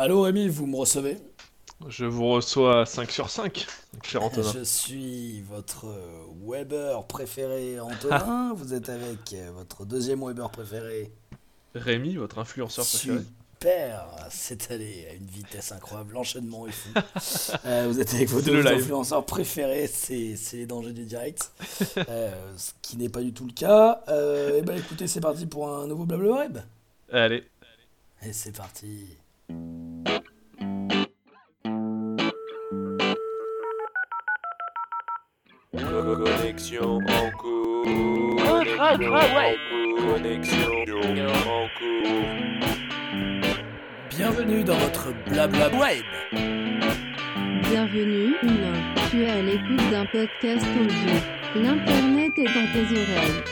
Allô Rémi, vous me recevez? Je vous reçois 5 sur 5, cher Antonin. Je suis votre Weber préféré Antonin, vous êtes avec votre deuxième Weber préféré Rémi, votre influenceur préféré. Super, c'est allé à une vitesse incroyable, l'enchaînement est fou. Euh, vous êtes avec vos deux influenceurs préférés, c'est les dangers du direct, euh, ce qui n'est pas du tout le cas. Euh, et eh ben écoutez, c'est parti pour un nouveau Blabla Web. Allez. Et c'est parti. Connexion en cours. Connexion en cours. Bienvenue dans votre blabla web. Bienvenue, humain. Tu es à l'écoute d'un podcast audio. L'internet est dans tes oreilles.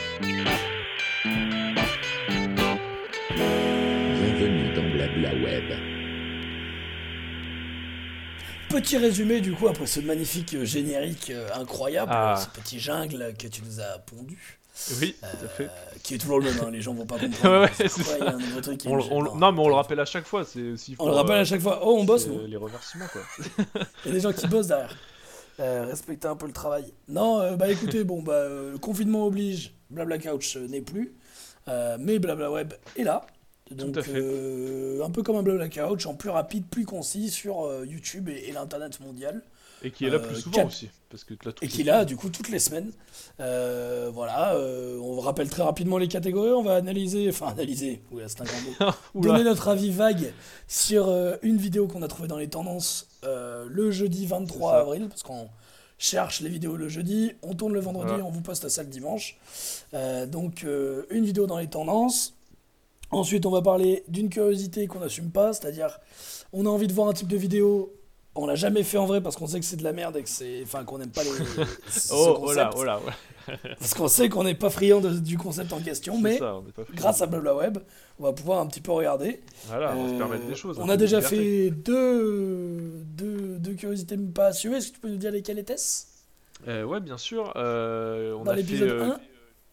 Petit résumé du coup après ce magnifique générique euh, incroyable, ah. ce petit jungle que tu nous as pondu. Oui, tout à fait. Euh, qui est toujours le même, hein, les gens vont pas comprendre. ouais, c'est ça. Y a un truc on, non, mais on le rappelle à chaque fois. C'est aussi on le rappelle à chaque fois. Oh, on bosse, nous. Les remerciements, quoi. Il y a des gens qui bossent derrière. Euh, respectez un peu le travail. Non, euh, bah écoutez, bon, bah, le confinement oblige, Blabla Couch n'est plus, mais Blabla Web est là. Donc, fait. un peu comme un Blabla Couch, en plus rapide, plus concis sur YouTube et l'internet mondial. Et qui est là plus euh, souvent aussi. Parce que et qui est là, du coup, toutes les semaines. Euh, voilà, euh, on rappelle très rapidement les catégories. On va analyser, enfin, analyser, c'est un grand mot. donner notre avis vague sur une vidéo qu'on a trouvée dans les tendances le jeudi 23 avril. Parce qu'on cherche les vidéos le jeudi, on tourne le vendredi, on vous poste ça le dimanche. donc, une vidéo dans les tendances. Ensuite, on va parler d'une curiosité qu'on n'assume pas, c'est-à-dire on a envie de voir un type de vidéo on l'a jamais fait en vrai parce qu'on sait que c'est de la merde et que c'est enfin qu'on n'aime pas les oh, oh, là, oh là, parce qu'on sait qu'on n'est pas friand du concept en question mais grâce à Web on va pouvoir un petit peu regarder. Voilà on va se permettre des choses on a déjà fait deux, deux, deux curiosités pas assurées est-ce que tu peux nous dire lesquelles étaient-ce? Euh, ouais bien sûr euh, on dans l'épisode 1 euh,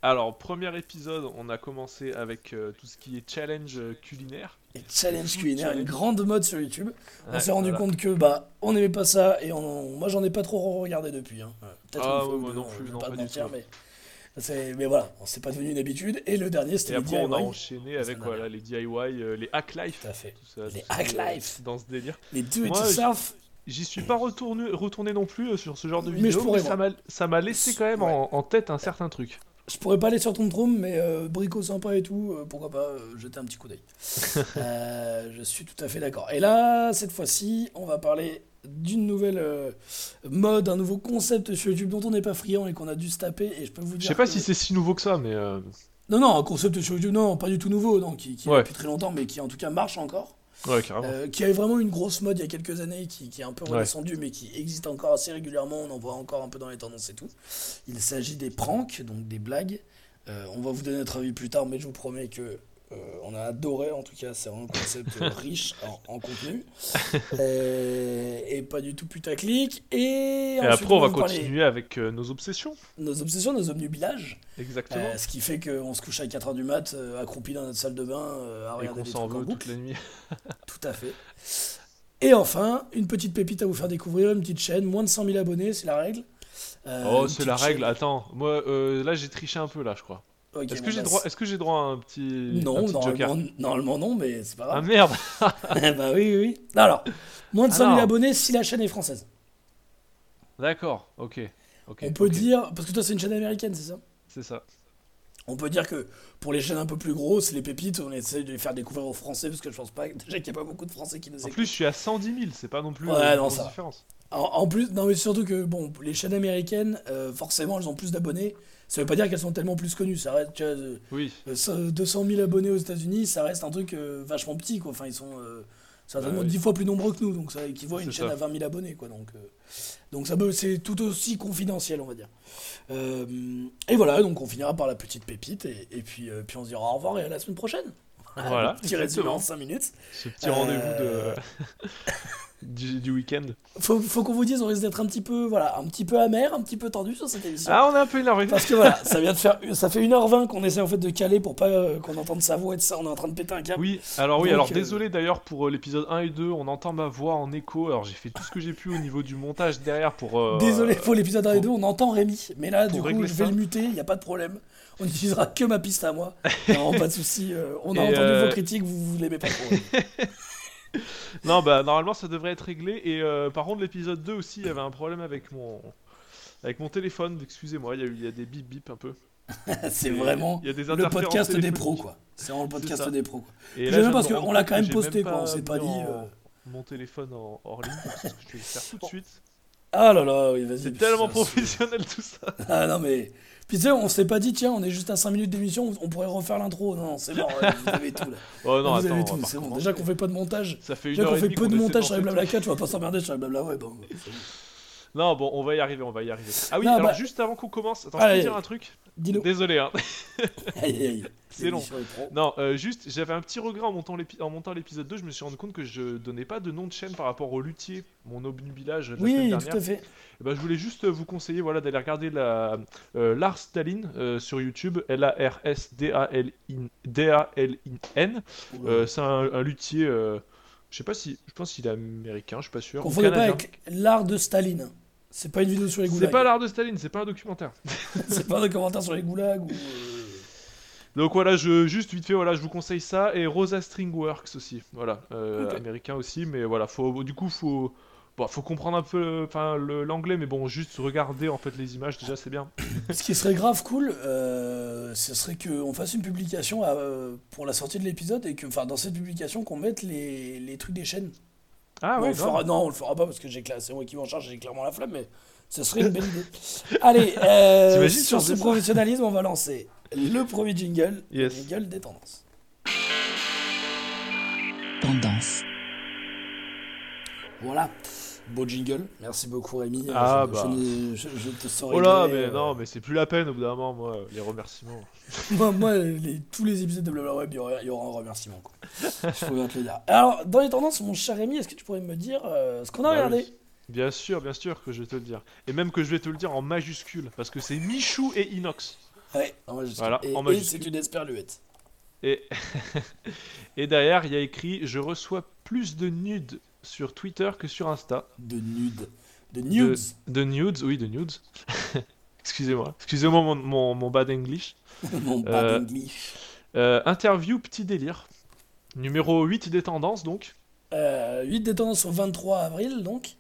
alors, premier épisode, on a commencé avec euh, tout ce qui est challenge euh, culinaire. Et challenge culinaire, une grande mode sur YouTube. on s'est rendu compte que bah on n'aimait pas ça et on, moi j'en ai pas trop regardé depuis. Hein. Peut-être ah, ouais, moi non plus, non, pas, pas mentir, mais, mais voilà, c'est pas devenu une habitude. Et le dernier c'était les après, on a enchaîné avec voilà, les DIY, euh, les hack life. Tout à fait. les hack life. Dans ce délire. Les do it yourself. J'y suis pas retourné, retourné non plus sur ce genre de vidéo, mais, mais ça m'a laissé quand même en, en, tête un certain truc. Je pourrais pas aller sur ton trône, mais euh, brico sympa et tout, euh, pourquoi pas euh, jeter un petit coup d'œil. je suis tout à fait d'accord. Et là, cette fois-ci, on va parler d'une nouvelle mode, un nouveau concept sur YouTube dont on n'est pas friand et qu'on a dû se taper. Et je peux vous dire. Je sais pas si c'est si nouveau que ça, mais. Non, non, un concept sur YouTube, non, pas du tout nouveau, non, qui, qui est depuis très longtemps, mais qui en tout cas marche encore. Euh, qui avait vraiment une grosse mode il y a quelques années, qui, qui est un peu redescendu, mais qui existe encore assez régulièrement. On en voit encore un peu dans les tendances et tout. Il s'agit des pranks, donc des blagues. Euh, on va vous donner notre avis plus tard, mais je vous promets que euh, on a adoré, en tout cas, c'est un concept riche en, contenu et, pas du tout putaclic. Et, et après, on, va continuer avec euh, nos obsessions. Nos obsessions, nos obnubilages. Exactement. Euh, ce qui fait qu'on se couche à 4h du mat, accroupi dans notre salle de bain, à regarder des trucs en toute la nuit. tout à fait. Et enfin, une petite pépite à vous faire découvrir, une petite chaîne, moins de 100 000 abonnés, c'est la règle. oh, c'est la règle, attends. Moi, là, j'ai triché un peu, là, je crois. Est-ce que j'ai droit, est-ce que j'ai droit à un petit, non, un petit normalement, normalement, non, mais c'est pas grave. Ah merde. bah oui, oui. alors, moins de 100 000 abonnés si la chaîne est française. D'accord, ok. On peut dire, parce que toi c'est une chaîne américaine, c'est ça? C'est ça. On peut dire que pour les chaînes un peu plus grosses, les pépites, on essaie de les faire découvrir aux Français, parce que je pense pas déjà qu'il n'y a pas beaucoup de Français qui nous écoutent. En plus, je suis à 110 000, c'est pas non plus ouais, euh, non, ça. différence. En, plus, non mais surtout que bon, les chaînes américaines, euh, forcément, elles ont plus d'abonnés. Ça veut pas dire qu'elles sont tellement plus connues. Ça reste, tu vois, oui. 200 000 abonnés aux États-Unis, ça reste un truc euh, vachement petit, quoi. Enfin, ils sont euh, certainement dix 10 fois plus nombreux que nous, donc ça équivaut à une chaîne à 20 000 abonnés, quoi. Donc, donc ça c'est tout aussi confidentiel, on va dire. et voilà, donc on finira par la petite pépite, et, puis, puis on se dira au revoir et à la semaine prochaine. Voilà. petit résumé en 5 minutes. Ce petit rendez-vous de. du, week-end. Faut, faut qu'on vous dise, on risque d'être un petit peu, voilà, un petit peu amer, un petit peu tendu sur cette émission. Ah, on est un peu énervé. Parce que voilà, ça vient de faire, ça fait 1h20 qu'on essaie en fait de caler pour pas euh, qu'on entende sa voix et tout ça. On est en train de péter un câble. Oui, alors oui, alors euh, désolé d'ailleurs pour euh, l'épisode 1 et 2, on entend ma voix en écho. Alors j'ai fait tout ce que j'ai pu au niveau du montage derrière pour. désolé pour l'épisode 1 et 2, on entend Rémi, mais là du coup je vais le muter, il y a pas de problème. On n'utilisera que ma piste à moi. Non, pas de souci. on a entendu vos critiques, vous, vous l'aimez pas trop. non, bah normalement ça devrait être réglé. Et euh, par contre, l'épisode 2 aussi, il y avait un problème avec mon, avec mon téléphone. Excusez-moi, il y, a il y a des bip bip un peu. c'est vraiment le podcast des pros, quoi. C'est vraiment le podcast des pros. Quoi. Et là, parce qu'on l'a quand même posté, quoi. On s'est pas dit. Euh, mon téléphone en hors ligne, parce que je vais le faire tout de suite. Ah là là, oui, vas-y. C'est tellement professionnel tout ça. Ah non, mais puis tu sais, on s'est pas dit, tiens, on est juste à 5 minutes d'émission, on pourrait refaire l'intro. Non, c'est bon, vous avez tout là. Oh non, vous attends, avez tout, c'est bon. Déjà qu'on fait pas de montage. Ça fait une Déjà qu'on fait peu de montage sur les blabla 4, tu vas pas s'emmerder sur les blabla web. Bon. Non, bon, on va y arriver, on va y arriver. Ah oui, alors bah- juste avant qu'on commence, attends, je peux dire un truc Désolé, hein. C'est long. Non, euh, juste, j'avais un petit regret en montant, l'épisode 2, je me suis rendu compte que je donnais pas de nom de chaîne par rapport au luthier, mon obnubilage de la oui, semaine tout à fait. Et ben, je voulais juste vous conseiller voilà, d'aller regarder la, euh, Lars Stalin euh, sur YouTube, L-A-R-S-D-A-L-I-N. Euh, c'est un, luthier, je sais pas si, je pense qu'il est américain, je suis pas sûr. Confondez pas avec l'art de Staline. C'est pas une vidéo sur les goulags. C'est pas l'art de Staline, c'est pas un documentaire. c'est pas un documentaire sur les goulags ou. Donc voilà, je, juste vite fait, voilà, je vous conseille ça et Rosa Stringworks aussi, voilà, américain aussi, mais voilà, faut, du coup, faut, Bon, faut comprendre un peu enfin, l'anglais, mais bon, juste regarder en fait les images, déjà c'est bien. Ce qui serait grave cool, euh, ce serait qu'on fasse une publication euh, pour la sortie de l'épisode et que enfin, dans cette publication qu'on mette les, les, trucs des chaînes. Ah ouais, non. non, on le fera pas parce que c'est moi qui m'en charge, j'ai clairement la flamme, mais ce serait une belle idée. Allez, euh, sur ce professionnalisme, on va lancer le premier jingle, le jingle des tendances. Tendance. Voilà. Beau jingle, merci beaucoup Rémi. Ah bah. Je, te saurais. Oh là, mais euh, non, mais c'est plus la peine au bout d'un moment, moi, les remerciements. moi, moi les, tous les épisodes de Blabla Web, il y aura, un remerciement. Quoi. je peux bien te le dire. Alors, dans les tendances, mon cher Rémi, est-ce que tu pourrais me dire euh, ce qu'on a bah regardé Bien sûr, bien sûr que je vais te le dire. Et même que je vais te le dire en majuscule, parce que c'est Michou et Inox. Ouais, en majuscule. Voilà, et, en majuscule. c'est une esperluette. Et... et derrière, il y a écrit Je reçois plus de nudes sur Twitter que sur Insta. De nudes. De nudes. De, nudes, oui, de nudes. Excusez-moi. Excusez-moi mon, mon, bad English. mon bad euh, English. Euh, interview Petit Délire. Numéro 8 des tendances, donc. 8 euh, des tendances au 23 avril, donc.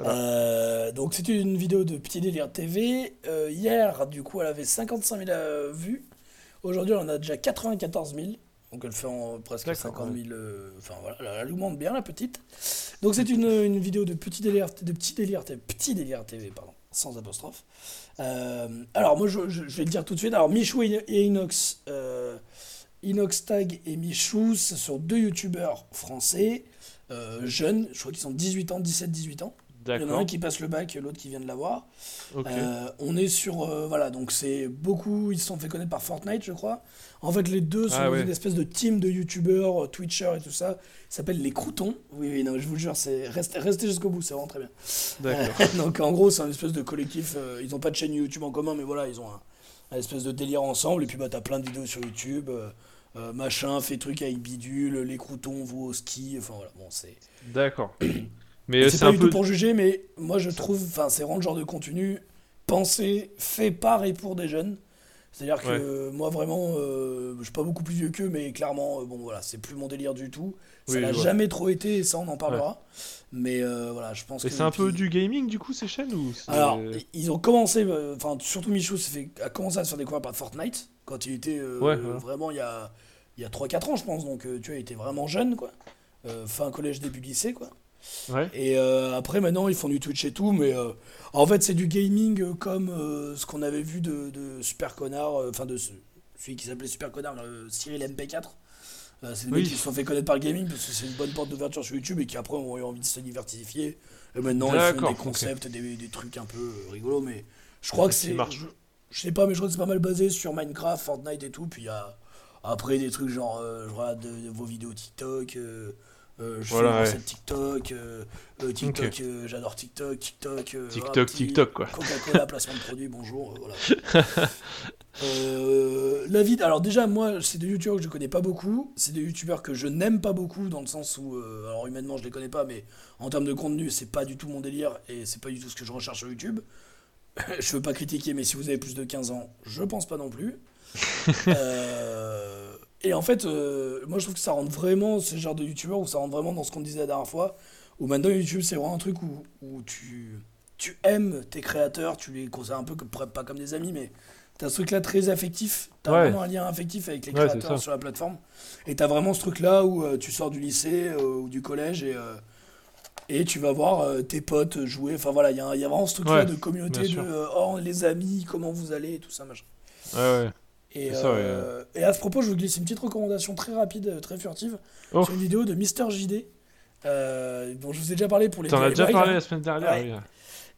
Ouais, donc c'est une vidéo de Petit Délire TV. hier, du coup, elle avait 55 000 vues. Aujourd'hui, elle en a déjà 94 000. Donc elle fait en presque 50 000. Euh, enfin voilà, elle augmente bien la petite. Donc c'est une, une, vidéo de petit délire, de petit délire, petit délire TV, pardon, sans apostrophe. Euh, alors moi je, vais le dire tout de suite. Alors Michou et, Inox, euh, Inox Tag et Michou, ce sont deux youtubeurs français, jeunes, je crois qu'ils sont 18 ans, 17-18 ans. Il y en a un qui passe le bac, l'autre qui vient de l'avoir. Euh, on est sur. Euh, voilà, donc c'est beaucoup. Ils se sont fait connaître par Fortnite, je crois. En fait, les deux sont ah une espèce de team de youtubeurs, euh, Twitchers et tout ça. Ils s'appellent les Croutons. Oui, oui, non, je vous jure, c'est restez, restez jusqu'au bout, c'est vraiment très bien. D'accord. donc en gros, c'est un espèce de collectif. ils n'ont pas de chaîne YouTube en commun, mais voilà, ils ont un, espèce de délire ensemble. Et puis, bah, t'as plein de vidéos sur YouTube. machin, fait truc avec bidule, les croutons, vous au ski. Enfin voilà, bon, c'est. D'accord. Mais c'est pas du tout pour juger, mais moi je trouve, enfin c'est vraiment le genre de contenu pensé, fait par et pour des jeunes. C'est-à-dire que moi vraiment, euh, je suis pas beaucoup plus vieux qu'eux, mais clairement, euh, bon voilà, c'est plus mon délire du tout. Ça n'a jamais trop été, et ça on en parlera. Mais euh, voilà, je pense et que. c'est un peu du gaming du coup ces chaînes ou Alors, ils ont commencé, enfin surtout Michou fait, a commencé à se faire découvrir par Fortnite quand il était vraiment il y a, il y a 3-4 ans je pense, donc tu vois, il était vraiment jeune quoi. fin collège, début lycée quoi. Et euh, après, maintenant, ils font du Twitch et tout, mais euh, en fait, c'est du gaming euh, comme ce qu'on avait vu de, Super Connard, enfin de celui qui s'appelait Super Connard, Cyril MP4. c'est des mecs qui se sont fait connaître par le gaming parce que c'est une bonne porte d'ouverture sur YouTube et qui après ont eu envie de se diversifier. Et maintenant, ils font des concepts, des, des, trucs un peu rigolos, mais je crois que c'est. Je, je, sais pas, mais je crois que c'est pas mal basé sur Minecraft, Fortnite et tout. Puis il y a après des trucs genre, je regarde de, vos vidéos TikTok. Je fais ouais. TikTok, TikTok, j'adore TikTok, TikTok. TikTok, TikTok, quoi. Coca-Cola, placement de produit, bonjour, voilà. la vie, alors déjà, moi, c'est des youtubeurs que je connais pas beaucoup, c'est des youtubeurs que je n'aime pas beaucoup, dans le sens où, alors humainement, je les connais pas, mais en termes de contenu, c'est pas du tout mon délire, et c'est pas du tout ce que je recherche sur YouTube. je veux pas critiquer, mais si vous avez plus de 15 ans, je pense pas non plus. euh, et en fait, euh, moi je trouve que ça rentre vraiment, ce genre de youtubeur, où ça rentre vraiment dans ce qu'on disait la dernière fois, où maintenant YouTube c'est vraiment un truc où, où tu, tu aimes tes créateurs, tu les considères un peu comme, pas comme des amis, mais t'as ce truc là très affectif, t'as vraiment un lien affectif avec les créateurs sur la plateforme, et t'as vraiment ce truc là où euh, tu sors du lycée euh, ou du collège et et tu vas voir tes potes jouer. Enfin voilà, il y, a vraiment ce truc-là de communauté de oh, les amis, comment vous allez, et tout ça, machin. Ouais, ouais. Et, euh, et, à ce propos, je vous glisse une petite recommandation très rapide, très furtive. Oh. une vidéo de Mister JD, dont je vous ai déjà parlé pour les T'en as déjà parlé la semaine dernière,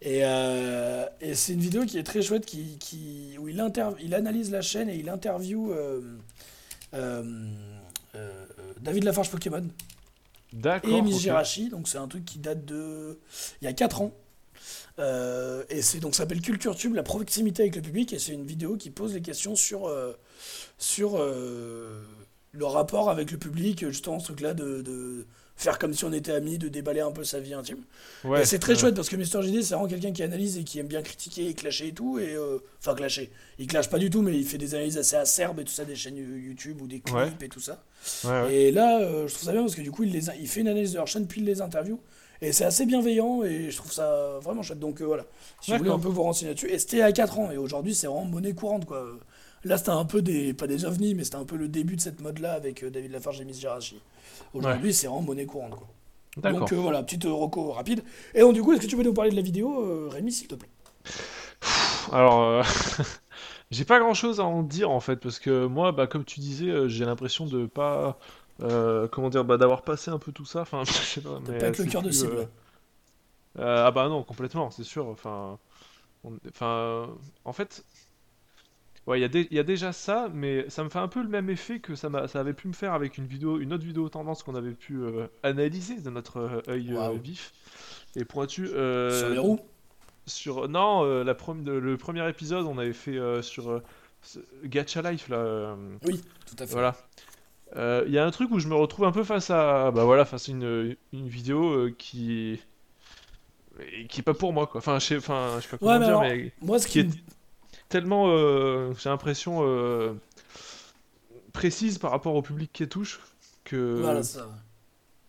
Et, et c'est une vidéo qui est très chouette, qui, qui, où il, il analyse la chaîne et il interview David Lafarge Pokémon et Miss donc c'est un truc qui date de il y a 4 ans. Euh, et c'est donc ça s'appelle Culture Tube, la proximité avec le public, et c'est une vidéo qui pose des questions sur, euh, sur euh, le rapport avec le public, justement ce truc-là de, de, faire comme si on était amis, de déballer un peu sa vie intime. Ouais, c'est très chouette parce que Mister JD, c'est vraiment quelqu'un qui analyse et qui aime bien critiquer et clasher et tout. Et, enfin, clasher. Il clash pas du tout, mais il fait des analyses assez acerbes et tout ça, des chaînes YouTube ou des clips et tout ça. Et là, je trouve ça bien parce que du coup, il, les il fait une analyse de leur chaîne puis il les interview. Et c'est assez bienveillant et je trouve ça vraiment chouette. Donc euh, voilà, si vous voulez un peu vous renseigner là-dessus. Et c'était à 4 ans et aujourd'hui, c'est vraiment monnaie courante quoi. Là, c'était un peu des. Pas des ovnis, mais c'était un peu le début de cette mode-là avec David Lafarge et Miss Jirachi. Aujourd'hui, c'est vraiment monnaie courante. Quoi. Donc euh, voilà, petite reco rapide. Et donc, du coup, est-ce que tu peux nous parler de la vidéo, euh, Rémi, s'il te plaît? Alors, euh, j'ai pas grand chose à en dire en fait, parce que moi, bah, comme tu disais, j'ai l'impression de pas. Comment dire, bah, d'avoir passé un peu tout ça. Enfin, je sais pas. Mais, pas le cœur de cible. ah bah non, complètement, c'est sûr. Enfin, enfin, en fait, Ouais, il y, a déjà ça, mais ça me fait un peu le même effet que ça, ça avait pu me faire avec une vidéo, une autre vidéo tendance qu'on avait pu euh, analyser de notre euh, œil euh, vif et pointu. sur les roues? Sur non, la le premier épisode, on avait fait sur Gacha Life là. oui, tout à fait. Voilà. Il y a un truc où je me retrouve un peu face à, bah voilà, face à une, une vidéo qui qui est pas pour moi quoi. Enfin, je sais, enfin, je sais pas comment dire, mais moi ce qui, est tellement, euh, j'ai l'impression, euh, précise par rapport au public qui touche que. Voilà, ça.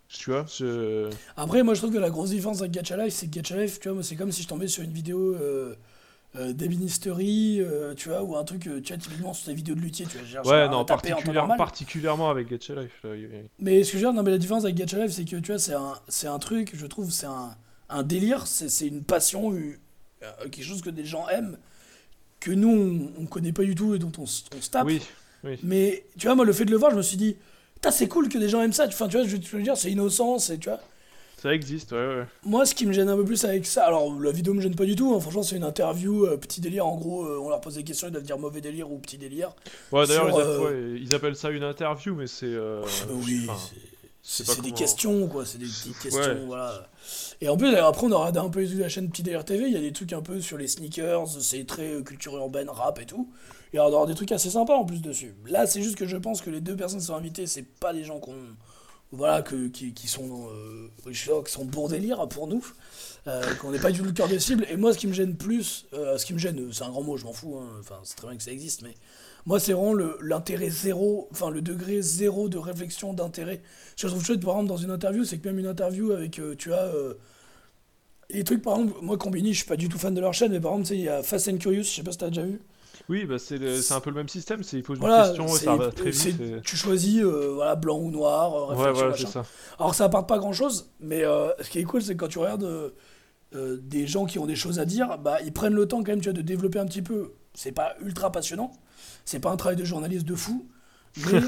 Tu vois, je... Après, moi je trouve que la grosse différence avec Gacha Life, c'est que Gacha Life, tu vois, c'est comme si je tombais sur une vidéo euh, euh d'ébénisterie, tu vois, ou un truc, tu vois, typiquement sur tes vidéos de luthier, tu vois. Ouais, non, particulièrement avec Gacha Life. Mais ce que je veux dire, non, mais la différence avec Gacha Life, c'est que, tu vois, c'est un, c'est un truc, je trouve, c'est un, un délire, c'est une passion, quelque chose que des gens aiment que nous, on, connaît pas du tout et dont on, se tape. Oui, Mais tu vois, moi, le fait de le voir, je me suis dit, c'est cool que des gens aiment ça. Enfin, tu vois, je veux dire, c'est innocent, c'est, tu vois. Ça existe, ouais, ouais. Moi, ce qui me gêne un peu plus avec ça, alors la vidéo me gêne pas du tout, hein, franchement, c'est une interview, euh, petit délire, en gros, euh, on leur pose des questions, ils doivent dire mauvais délire ou petit délire. Ouais, d'ailleurs, ils, euh, ils, appellent ça une interview, mais c'est. oui, c'est des questions, quoi, c'est des petites questions, voilà. Et en plus, après, on aura un peu la chaîne Petit Délire TV, il y a des trucs un peu sur les sneakers, c'est très culture urbaine, rap et tout. Et on aura des trucs assez sympas en plus dessus. Là, c'est juste que je pense que les deux personnes qui sont invitées, c'est pas des gens qu'on. Voilà, que, qui, qui sont, euh, qui sont pour délire pour nous, euh, qu'on n'est pas du tout le cœur des cibles. Et moi, ce qui me gêne plus, ce qui me gêne, c'est un grand mot, je m'en fous, hein. enfin, c'est très bien que ça existe, mais moi, c'est vraiment l'intérêt zéro, enfin le degré zéro de réflexion d'intérêt. Ce que je trouve chouette, par exemple, dans une interview, c'est que même une interview avec, euh, tu as. Euh, les trucs, par exemple, moi, Combini, je suis pas du tout fan de leur chaîne, mais par exemple, il y a Fast and Curious, je sais pas si t'as déjà vu. Oui, bah c'est un peu le même système, c'est il pose une question et ça va très vite. Tu choisis euh, voilà, blanc ou noir, ouais, voilà, ça. Alors ça apporte pas grand chose, mais ce qui est cool, c'est que quand tu regardes des gens qui ont des choses à dire, bah ils prennent le temps quand même tu vois, de développer un petit peu. C'est pas ultra passionnant, c'est pas un travail de journaliste de fou, mais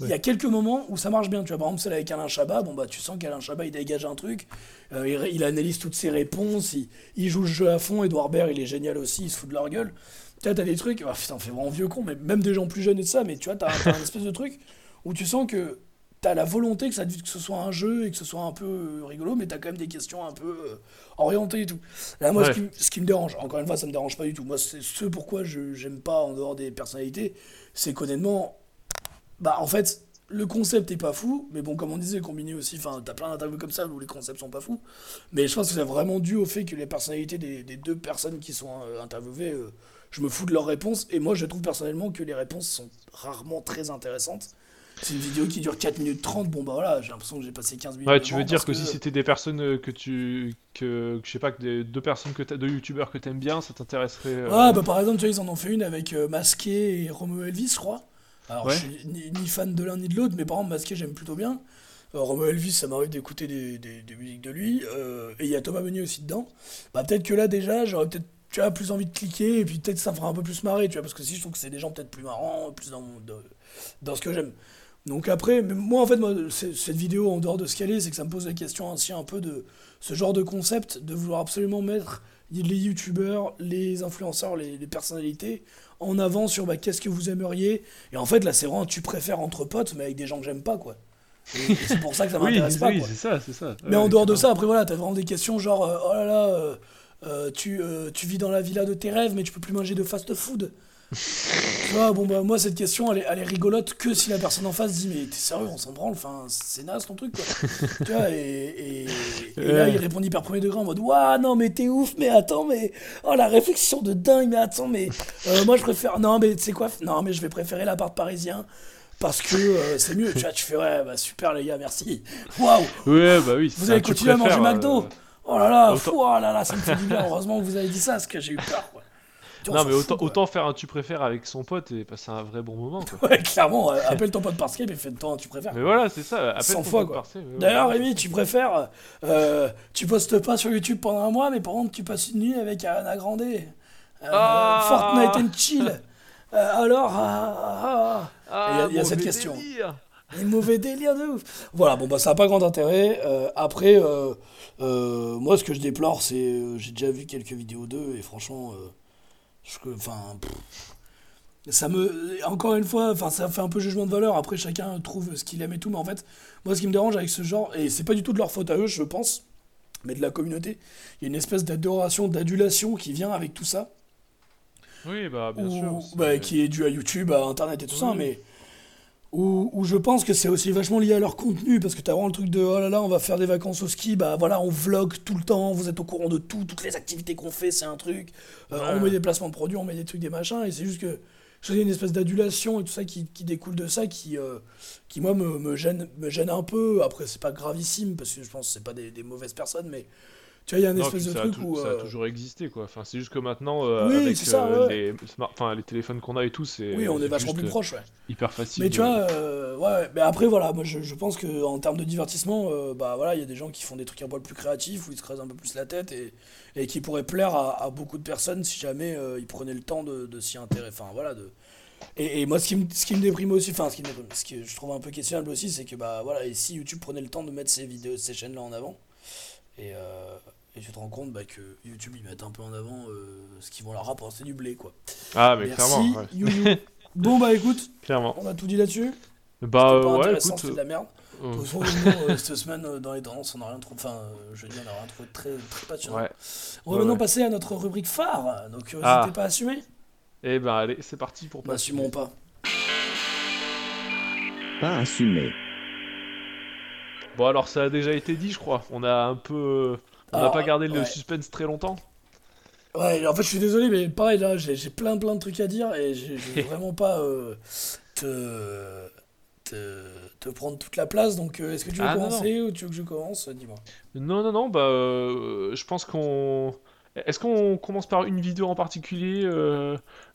il y, a quelques moments où ça marche bien. Tu vois, par exemple, celle avec Alain Chabat, bon, bah, tu sens qu'Alain Chabat, il dégage un truc, euh, il, analyse toutes ses réponses, il, joue le jeu à fond. Edouard Baird, il est génial aussi, il se fout de leur gueule. Tu vois, t'as des trucs, oh, putain, fait vraiment vieux con, mais même des gens plus jeunes et de ça, mais tu vois, t'as, as un espèce de truc où tu sens que t'as la volonté que, ça, que ce soit un jeu et que ce soit un peu euh, rigolo, mais t'as quand même des questions un peu euh, orientées et tout. Là, moi, ce, qui, me dérange, encore une fois, ça me dérange pas du tout. Moi, c'est ce pourquoi je j'aime pas en dehors des personnalités, c'est qu'honnêtement, bah, en fait, le concept est pas fou, mais bon, comme on disait, combiné aussi, enfin, t'as plein d'interviews comme ça où les concepts sont pas fous, mais je pense que c'est vraiment dû au fait que les personnalités des, deux personnes qui sont euh, interviewées, je me fous de leurs réponses, et moi, je trouve personnellement que les réponses sont rarement très intéressantes. C'est une vidéo qui dure 4 minutes 30. Bon, bah voilà, j'ai l'impression que j'ai passé 15 minutes. Ouais, tu veux dire que, si c'était des personnes euh, que tu. que, je sais pas, que des, deux personnes que deux youtubeurs que t'aimes bien, ça t'intéresserait. Euh, ouais, bah par exemple, tu vois, ils en ont fait une avec euh, Masqué et Romeo Elvis, je crois. Alors, je suis ni, fan de l'un ni de l'autre, mais par exemple, Masqué, j'aime plutôt bien. Romeo Elvis, ça m'arrive d'écouter des, des, musiques de lui. et il y a Thomas Meunier aussi dedans. Bah, peut-être que là, déjà, j'aurais peut-être tu as plus envie de cliquer et puis peut-être ça fera un peu plus marrer, tu vois, parce que si je trouve que c'est des gens peut-être plus marrants, plus dans, dans ce que j'aime. Donc après, moi en fait, moi, cette vidéo, en dehors de ce qu'elle est, c'est que ça me pose la question aussi un peu de ce genre de concept, de vouloir absolument mettre les youtubeurs, les influenceurs, les, personnalités en avant sur bah, qu'est-ce que vous aimeriez. Et en fait, là, c'est vraiment tu préfères entre potes, mais avec des gens que j'aime pas, quoi. C'est pour ça que ça m'intéresse pas. Oui, c'est ça, c'est ça. Mais en dehors de ça, après voilà, t'as vraiment des questions genre, euh, oh là là, euh, euh, tu, tu vis dans la villa de tes rêves, mais tu peux plus manger de fast-food tu vois, bon, bah, moi, cette question, elle est, elle est, rigolote que si la personne en face dit, mais t'es sérieux, on s'en branle, enfin, c'est naze ton truc, quoi. tu vois, et, et, là, il répond hyper premier degré en mode, waouh, non, mais t'es ouf, mais attends, mais, oh, la réflexion de dingue, mais attends, mais, euh, moi, je préfère, non, mais, tu sais quoi, non, mais je vais préférer l'appart parisien parce que euh, c'est mieux. Tu vois, tu fais ouais, bah super les gars, merci. Waouh. Ouais, bah oui. Vous avez continué à manger McDo. Euh, oh là là, oh là là, ça me fait du bien. Heureusement que vous avez dit ça, parce que j'ai eu peur. Quoi. Non, mais autant, autant, faire un tu préfères avec son pote et passer un vrai bon moment. Quoi. ouais, clairement, euh, appelle ton pote par Skype et fais-toi un tu préfères. Mais voilà, c'est ça, appelle 100 fois, quoi. D'ailleurs, Rémi, tu préfères, euh, tu postes pas sur YouTube pendant un mois, mais par contre, tu passes une nuit avec Anna Grande. Euh, ah Fortnite and chill. alors, ah, ah, ah. il y a, cette question. Un mauvais délire de ouf. Voilà, bon, bah ça n'a pas grand intérêt. après, moi, ce que je déplore, c'est. j'ai déjà vu quelques vidéos d'eux et franchement enfin, ça me, encore une fois, enfin, ça fait un peu jugement de valeur. Après, chacun trouve ce qu'il aime et tout. Mais en fait, moi, ce qui me dérange avec ce genre, et c'est pas du tout de leur faute à eux, je pense, mais de la communauté, il y a une espèce d'adoration, d'adulation qui vient avec tout ça. Oui, bah, bien sûr. Bah, qui est dû à YouTube, à Internet et tout ça, mais où, je pense que c'est aussi vachement lié à leur contenu, parce que t'as vraiment le truc de oh là là, on va faire des vacances au ski, bah voilà, on vlog tout le temps, vous êtes au courant de tout, toutes les activités qu'on fait, c'est un truc. Euh, on met des placements de produits, on met des trucs, des machins, et c'est juste que j'ai une espèce d'adulation et tout ça qui, découle de ça, qui, euh, qui moi me, gêne, me gêne un peu. Après, c'est pas gravissime, parce que je pense que c'est pas des, des mauvaises personnes, mais tu vois, il y a un espèce de truc où. Ça a euh, toujours existé, quoi. Enfin, c'est juste que maintenant, euh, avec euh, les, téléphones qu'on a et tout, c'est. Oui, on est, vachement plus proche, ouais. Hyper facile. Mais tu vois, ouais, mais après, voilà, moi je, pense qu'en termes de divertissement, bah voilà, il y a des gens qui font des trucs un peu plus créatifs, où ils se creusent un peu plus la tête et, et qui pourraient plaire à, beaucoup de personnes si jamais ils prenaient le temps de, s'y intéresser. Enfin, voilà, de. Et, et, moi, ce qui, me, ce qui me déprime aussi, enfin, ce qui, me ce que je trouve un peu questionnable aussi, c'est que, bah voilà, et si YouTube prenait le temps de mettre ces vidéos, ces chaînes-là en avant, et, et tu te rends compte bah, que YouTube, ils mettent un peu en avant euh, ce qu'ils vont leur rapporter du blé, quoi. Ah, mais clairement. Ouais. bon, bah écoute, clairement. on a tout dit là-dessus. Bah ouais, écoute. C'est de la merde. Euh... De toute façon, euh, cette semaine, euh, dans les tendances, on n'a rien trouvé. Enfin, je dis, on n'a rien trouvé très, très passionnant. Ouais. On va maintenant passer à notre rubrique phare. Donc, n'hésitez ah. pas à assumer. Eh ben, allez, c'est parti pour pas. N'assumons pas. Pas assumer. Bon, alors, ça a déjà été dit, je crois. On a un peu on n'a pas gardé le suspense très longtemps Ouais, en fait, je suis désolé, mais pareil, là, j'ai plein plein de trucs à dire et je vais vraiment pas euh, te, te, prendre toute la place. Donc, euh, est-ce que tu veux ah, commencer ou tu veux que je commence? Dis-moi. Non, non, non, bah, euh, je pense qu'on. Est-ce qu'on commence par une vidéo en particulier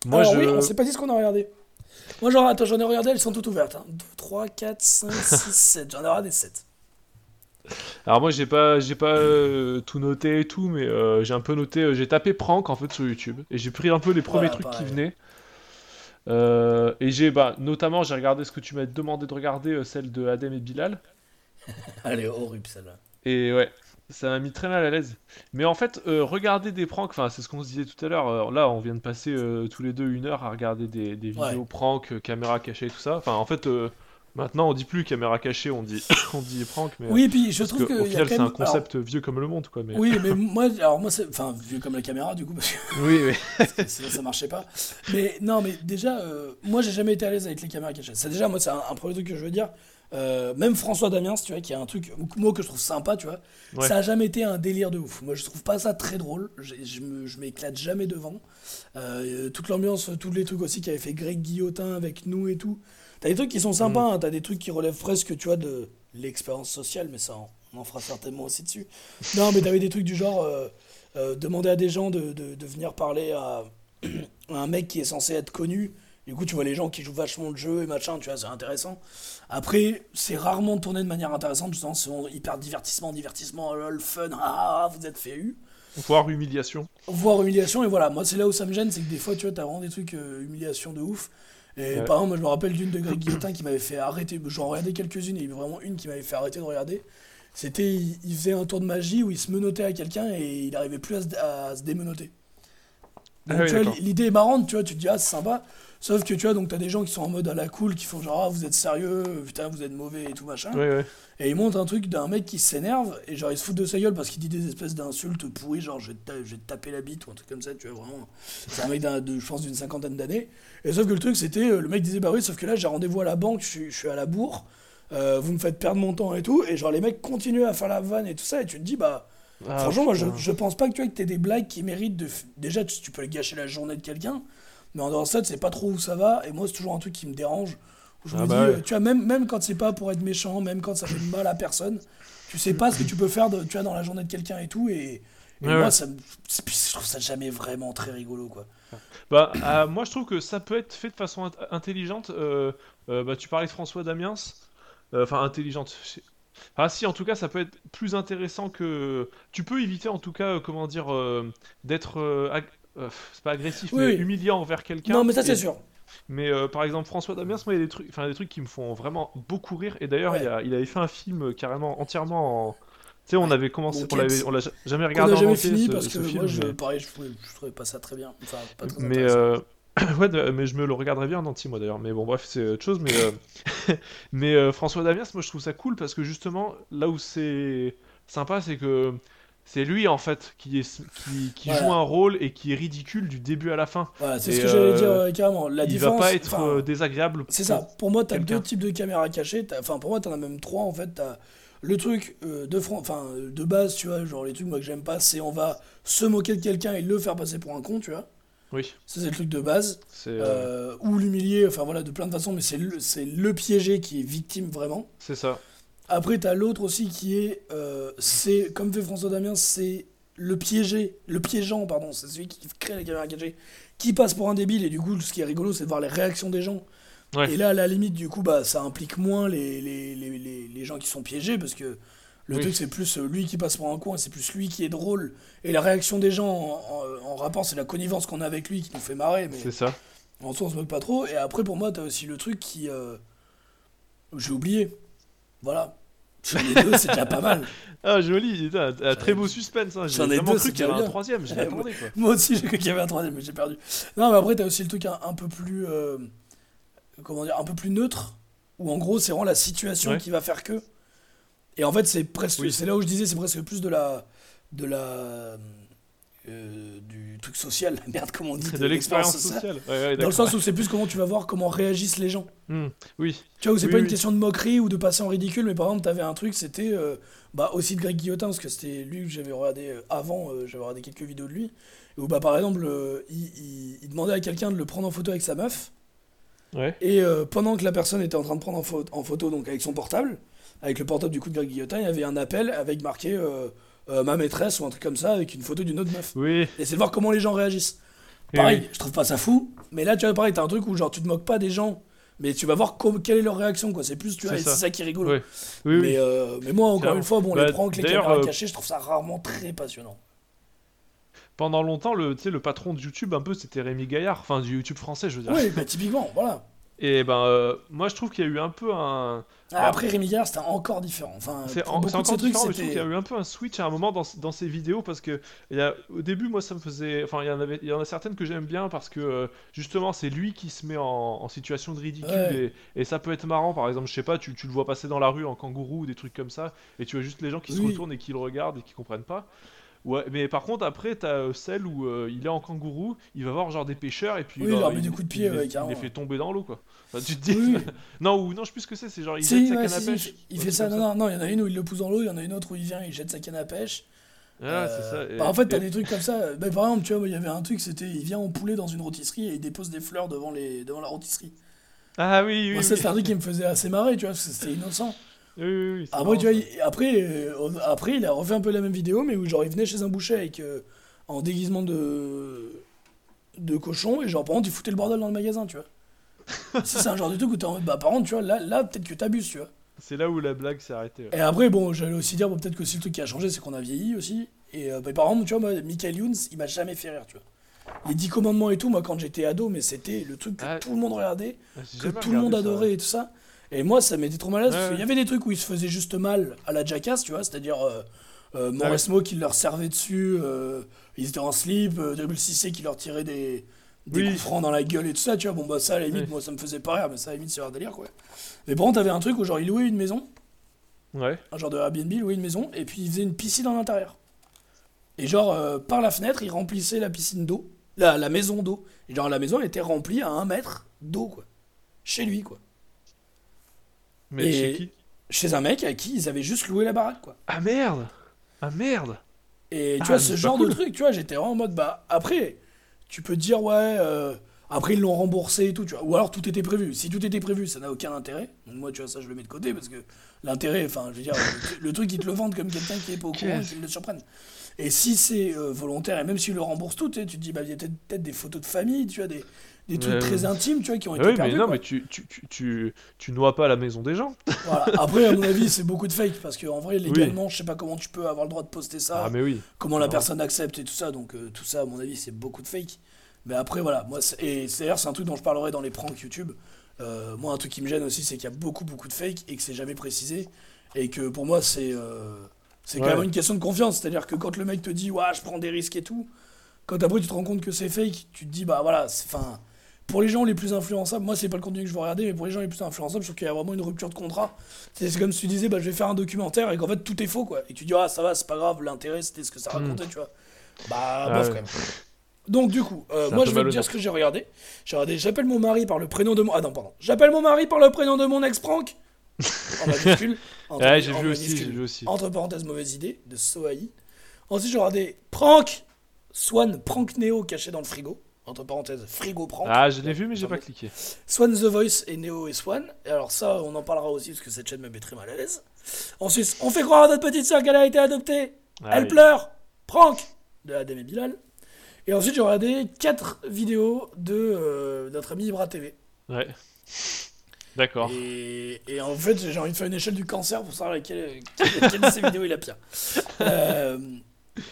Moi, Alors, je... oui, on s'est pas dit ce qu'on a regardé. Moi, genre, attends, j'en ai regardé, elles sont toutes ouvertes. 2, 3, 4, 5, 6, 7. J'en ai regardé 7. Alors moi j'ai pas j'ai pas euh, tout noté et tout, mais euh, j'ai un peu noté. Euh, j'ai tapé prank en fait sur YouTube et j'ai pris un peu les premiers trucs qui venaient. et j'ai bah notamment j'ai regardé ce que tu m'as demandé de regarder, celle de Adem et Bilal. Elle est horrible celle-là. Et ouais, ça m'a mis très mal à l'aise. Mais en fait, regarder des pranks, enfin c'est ce qu'on se disait tout à l'heure. là, on vient de passer tous les deux une heure à regarder des, vidéos prank, caméra cachée et tout ça. Enfin en fait Maintenant, on dit plus caméra cachée, on dit, on dit prank. Mais, oui, et puis je trouve que. Au final, c'est un concept vieux comme le monde, quoi. Mais... Oui, mais moi, alors moi. Enfin, vieux comme la caméra, du coup, parce que. Oui, oui. sinon, ça marchait pas. Mais non, mais déjà, euh, moi, j'ai jamais été à l'aise avec les caméras cachées. C'est déjà, moi, c'est un, premier truc que je veux dire. Euh, même François Damiens, tu vois, qui a un truc, moi, que je trouve sympa, tu vois, ça a jamais été un délire de ouf. Moi, je trouve pas ça très drôle. Je m'éclate jamais devant. Euh, toute l'ambiance, tous les trucs aussi qu'avait fait Greg Guillotin avec nous et tout. T'as des trucs qui sont sympas, mm. hein, t'as des trucs qui relèvent presque, tu vois, de l'expérience sociale, mais ça, on, en fera certainement aussi dessus. Non, mais t'avais des trucs du genre euh, euh, demander à des gens de, de, venir parler à, un mec qui est censé être connu. Du coup, tu vois les gens qui jouent vachement le jeu et machin, tu vois, c'est intéressant. Après, c'est rarement tourné de manière intéressante, justement, c'est hyper divertissement, divertissement, lol, fun, ah, ah vous êtes fait eu. Voire humiliation. Voire humiliation, et voilà, moi c'est là où ça me gêne, c'est que des fois, tu vois, t'as vraiment des trucs euh, humiliation de ouf. Et par exemple, moi, je me rappelle d'une de Greg Guillotin qui m'avait fait arrêter. J'en regardais quelques-unes et il y avait vraiment une qui m'avait fait arrêter de regarder. C'était, il, faisait un tour de magie où il se menottait à quelqu'un et il n'arrivait plus à se, démenoter. Ah l'idée est marrante, tu vois, tu te dis, ah, c'est sympa. Sauf que tu vois, donc t'as des gens qui sont en mode à la cool, qui font genre, ah, vous êtes sérieux, putain, vous êtes mauvais et tout machin. Et ils montrent un truc d'un mec qui s'énerve et genre il se fout de sa gueule parce qu'il dit des espèces d'insultes pourries, genre je vais, te taper la bite ou un truc comme ça, tu vois, vraiment. C'est un mec de, je pense, d'une cinquantaine d'années. Et sauf que le truc, c'était, euh, le mec disait, bah oui, sauf que là, j'ai rendez-vous à la banque, je suis, à la bourre, euh, vous me faites perdre mon temps et tout. Et genre, les mecs continuent à faire la vanne et tout ça, et tu te dis, bah. Ah, franchement, moi, je, je, pense pas que tu aies des blagues qui méritent de. Déjà, tu, tu peux gâcher la journée de quelqu'un, mais en dehors de ça, tu sais pas trop où ça va. Et moi, c'est toujours un truc qui me dérange. Où je ah me bah dis, euh, tu vois, même, même quand c'est pas pour être méchant, même quand ça fait mal à personne, tu sais pas ce que tu peux faire de, tu vois, dans la journée de quelqu'un et tout. Et, moi, ça, je trouve ça jamais vraiment très rigolo, quoi. Bah, euh, moi, je trouve que ça peut être fait de façon intelligente. Euh, bah, tu parlais de François Damiens. Enfin, intelligente. Ah si, en tout cas, ça peut être plus intéressant que... Tu peux éviter, en tout cas, comment dire, d'être euh, c'est pas agressif, mais humiliant envers quelqu'un. Non, mais ça, c'est sûr. Mais euh, par exemple, François Damiens, moi, il y a des trucs, enfin, des trucs qui me font vraiment beaucoup rire. Et d'ailleurs, il, il, avait fait un film euh, carrément entièrement en. Tu sais, on avait commencé, on, l'avait, on l'a jamais regardé. On l'a jamais fini parce que moi, je, pareil, je trouvais, je trouvais, pas ça très bien. Enfin, pas très mais ouais, mais je me le regarderais bien en entier, moi d'ailleurs. Mais bon, bref, c'est autre chose. Mais, mais François Damiens, moi, je trouve ça cool parce que justement, là où c'est sympa, c'est que c'est lui en fait qui, est, qui, joue un rôle et qui est ridicule du début à la fin. Voilà, c'est ce que j'allais dire euh, carrément. La il va pas être euh, désagréable. C'est ça. Pour moi, tu as deux types de caméras cachées. Enfin, pour moi, tu en as même trois en fait. Le truc euh, de, enfin, de base, tu vois, genre les trucs moi que j'aime pas, c'est on va se moquer de quelqu'un et le faire passer pour un con, tu vois. Oui. Ça, c'est le truc de base. ou l'humilier, enfin voilà, de plein de façons, mais c'est le, le piégé qui est victime vraiment. C'est ça. Après, t'as l'autre aussi qui est, euh, c'est comme fait François Damien, c'est le piégé, le piégeant, pardon, c'est celui qui crée la caméra cachée, qui passe pour un débile, et du coup, ce qui est rigolo, c'est de voir les réactions des gens. Et là, à la limite, du coup, bah, ça implique moins les, les, les, les gens qui sont piégés, parce que le truc, c'est plus lui qui passe pour un con, et c'est plus lui qui est drôle. Et la réaction des gens en, rapport, c'est la connivence qu'on a avec lui qui nous fait marrer. Mais c'est ça. En soi, on se moque pas trop. Et après, pour moi, t'as aussi le truc qui. Euh, j'ai oublié. Voilà. Ai deux, c'est déjà pas mal. Ah, joli, un très beau suspense. Hein. J'en ai vraiment cru qu'il y avait un troisième, j'ai Quoi. Moi aussi, j'ai cru qu'il y avait un troisième, mais j'ai perdu. Non, mais après, t'as aussi le truc un, peu plus. Euh, comment dire Un peu plus neutre, où en gros, c'est vraiment la situation qui va faire que. Et en fait, c'est presque. C'est là où je disais, c'est presque plus de la. De la euh, du truc social, merde, comment on dit De, l'expérience sociale. Dans le sens où c'est plus comment tu vas voir comment réagissent les gens. Hmm, oui. Tu vois, où c'est pas une question de moquerie ou de passer en ridicule, mais par exemple, t'avais un truc, c'était euh, bah, aussi de Greg Guillotin, parce que c'était lui que j'avais regardé euh, avant, j'avais regardé quelques vidéos de lui, où bah, par exemple, il, il, demandait à quelqu'un de le prendre en photo avec sa meuf. Et pendant que la personne était en train de prendre en, photo, en photo donc avec son portable, avec le portable du coup de Greg Guillotin, il y avait un appel avec marqué euh, ma maîtresse ou un truc comme ça avec une photo d'une autre meuf. Oui. Et c'est de voir comment les gens réagissent. Pareil, je trouve pas ça fou, mais là tu vois pareil, t'as un truc où genre tu te moques pas des gens, mais tu vas voir quelle est leur réaction quoi. C'est plus tu vois, c'est ça. qui est rigolo. Oui. Oui, mais, euh, mais moi encore une fois, bon les bah, pranks, les caméras euh, cachées, je trouve ça rarement très passionnant. Pendant longtemps, le, le patron de YouTube, un peu, c'était Rémi Gaillard, enfin du YouTube français, je veux dire. Oui, bah, typiquement, voilà. Et ben, euh, moi je trouve qu'il y a eu un peu un. Ah, après Rémi Gare, c'était encore différent. Enfin, c'est en- encore ces trucs, différent, mais je trouve qu'il y a eu un peu un switch à un moment dans, dans ces vidéos parce que il y a, au début, moi ça me faisait. Enfin, il y en, avait, y en a certaines que j'aime bien parce que euh, justement c'est lui qui se met en, en situation de ridicule Ouais. et, et ça peut être marrant. Par exemple, je sais pas, tu, tu le vois passer dans la rue en kangourou ou des trucs comme ça et tu vois juste les gens qui se retournent et qui le regardent et qui comprennent pas. Ouais, mais par contre, après, t'as euh, celle où euh, il est en kangourou, il va voir genre des pêcheurs et puis Oui, il, leur met des coups de pied, il les- ouais, il les fait tomber dans l'eau quoi. Enfin, tu te dis. Oui. non, ou non, je sais plus ce que c'est, c'est genre il Si, jette sa ouais, canne à si, pêche. il fait- il Ouais, fait c'est ça. Non, non, non, il y en a une où il le pousse dans l'eau, il y en a une autre où il vient, il jette sa canne à pêche. Ah, c'est Euh, ça. et- bah, en fait, t'as et- des trucs comme ça. Bah, par exemple, tu vois, il y avait un truc, c'était il vient en poulet dans une rôtisserie et il dépose des fleurs devant, les, devant la rôtisserie. Ah oui, oui, Moi, oui. ça, c'est un truc qui me faisait assez marrer, tu vois, parce que c'était innocent. Oui, oui, oui, c'est Après, marrant, tu vois, il- après, euh, après, il a refait un peu la même vidéo, mais où genre il venait chez un boucher avec euh, en déguisement de de cochon et genre par contre il foutait le bordel dans le magasin, tu vois. si c'est un genre de truc où t'es en mode bah par contre tu vois là là peut-être que t'abuses, tu vois. C'est là où la blague s'est arrêtée. ouais. Et après bon j'allais aussi dire bon, peut-être que aussi le truc qui a changé c'est qu'on a vieilli aussi et euh, bah, par exemple tu vois moi Michael Youn il m'a jamais fait rire, tu vois. Les 10 commandements et tout, moi quand j'étais ado, mais c'était le truc que Ah. tout le monde regardait Ah, que tout le monde adorait et tout ça. Et moi, ça m'était trop malade parce qu'il y avait des trucs où ils se faisaient juste mal à la jackass, tu vois, c'est-à-dire euh, euh, qui leur servait dessus, euh, ils étaient en slip, euh, Cissé qui leur tirait des, des Oui. coups francs dans la gueule et tout ça, tu vois. Bon, bah ça, à la limite, moi, ça me faisait pas rire, mais ça, à la limite, c'est leur délire, quoi. Mais contre, t'avais un truc où, genre, ils louaient une maison, Ouais. un genre de Airbnb, ils louaient une maison, et puis ils faisaient une piscine en intérieur. Et genre, euh, par la fenêtre, ils remplissaient la piscine d'eau, la, la maison d'eau. Et genre, la maison elle était remplie à un mètre d'eau, quoi. Chez lui, quoi. Mais Et- chez qui? chez un mec à qui ils avaient juste loué la baraque quoi. Ah merde Ah merde Et tu Ah, vois mais ce genre de truc, tu vois, j'étais vraiment en mode bah après tu peux te dire ouais euh, après ils l'ont remboursé et tout, tu vois, ou alors tout était prévu. Si tout était prévu, ça n'a aucun intérêt. Donc moi tu vois ça je le mets de côté parce que l'intérêt enfin je veux dire le, le truc ils te le vendent comme quelqu'un qui est pas au courant et Qu'est-ce qu'ils le surprennent. Et si c'est euh, volontaire et même s'ils le remboursent tout, tu sais, tu te dis bah il y a peut-être peut-être des photos de famille, tu vois des des trucs très intimes, tu vois, qui ont Ah été Oui, mais non, quoi. mais tu, tu, tu, tu, tu noies pas la maison des gens. Voilà. Après, à mon avis, c'est beaucoup de fake parce qu'en vrai, légalement, je sais pas comment tu peux avoir le droit de poster ça, Ah, mais oui. comment la non. personne accepte et tout ça. Donc, euh, tout ça, à mon avis, c'est beaucoup de fake. Mais après, voilà. Moi, et c'est d'ailleurs, c'est un truc dont je parlerai dans les pranks YouTube. Euh, moi, un truc qui me gêne aussi, c'est qu'il y a beaucoup, beaucoup de fake et que c'est jamais précisé. Et que pour moi, c'est euh, c'est quand même une question de confiance. C'est-à-dire que quand le mec te dit, ouais, je prends des risques et tout, quand après tu te rends compte que c'est fake, tu te dis, bah voilà, c'est- enfin. Pour les gens les plus influençables, moi c'est pas le contenu que je veux regarder, mais pour les gens les plus influençables, je trouve qu'il y a vraiment une rupture de contrat. C'est comme si tu disais, bah je vais faire un documentaire et qu'en fait tout est faux quoi. Et tu dis, ah ça va, c'est pas grave, l'intérêt c'était ce que ça racontait, tu vois. Bah, Ah bof ouais. quand même. Donc du coup, euh, moi je vais te dire ce que j'ai regardé. J'ai regardé, j'appelle mon mari par le prénom de mon. Ah non, pardon. J'appelle mon mari par le prénom de mon ex-prank. En majuscule. Entre- Ouais, j'ai vu vu aussi. Entre parenthèses, mauvaise idée, de Soaï. Ensuite, j'ai regardé Prank, Swan Prank Neo caché dans le frigo. Entre parenthèses, frigo prank. Ah, je l'ai vu, mais j'ai pas cliqué. Swan The Voice et Neo et Swan. Et alors ça, on en parlera aussi parce que cette chaîne me met très mal à l'aise. Ensuite, on fait croire à notre petite sœur qu'elle a été adoptée. Ah, Elle oui. pleure. Prank de Adem et Bilal. Et ensuite, j'ai regardé 4 vidéos de euh, notre ami Ibra TV. Ouais. D'accord. Et, et en fait, j'ai envie de faire une échelle du cancer pour savoir laquelle, quelle, quelle de ces vidéos est la pire. Euh,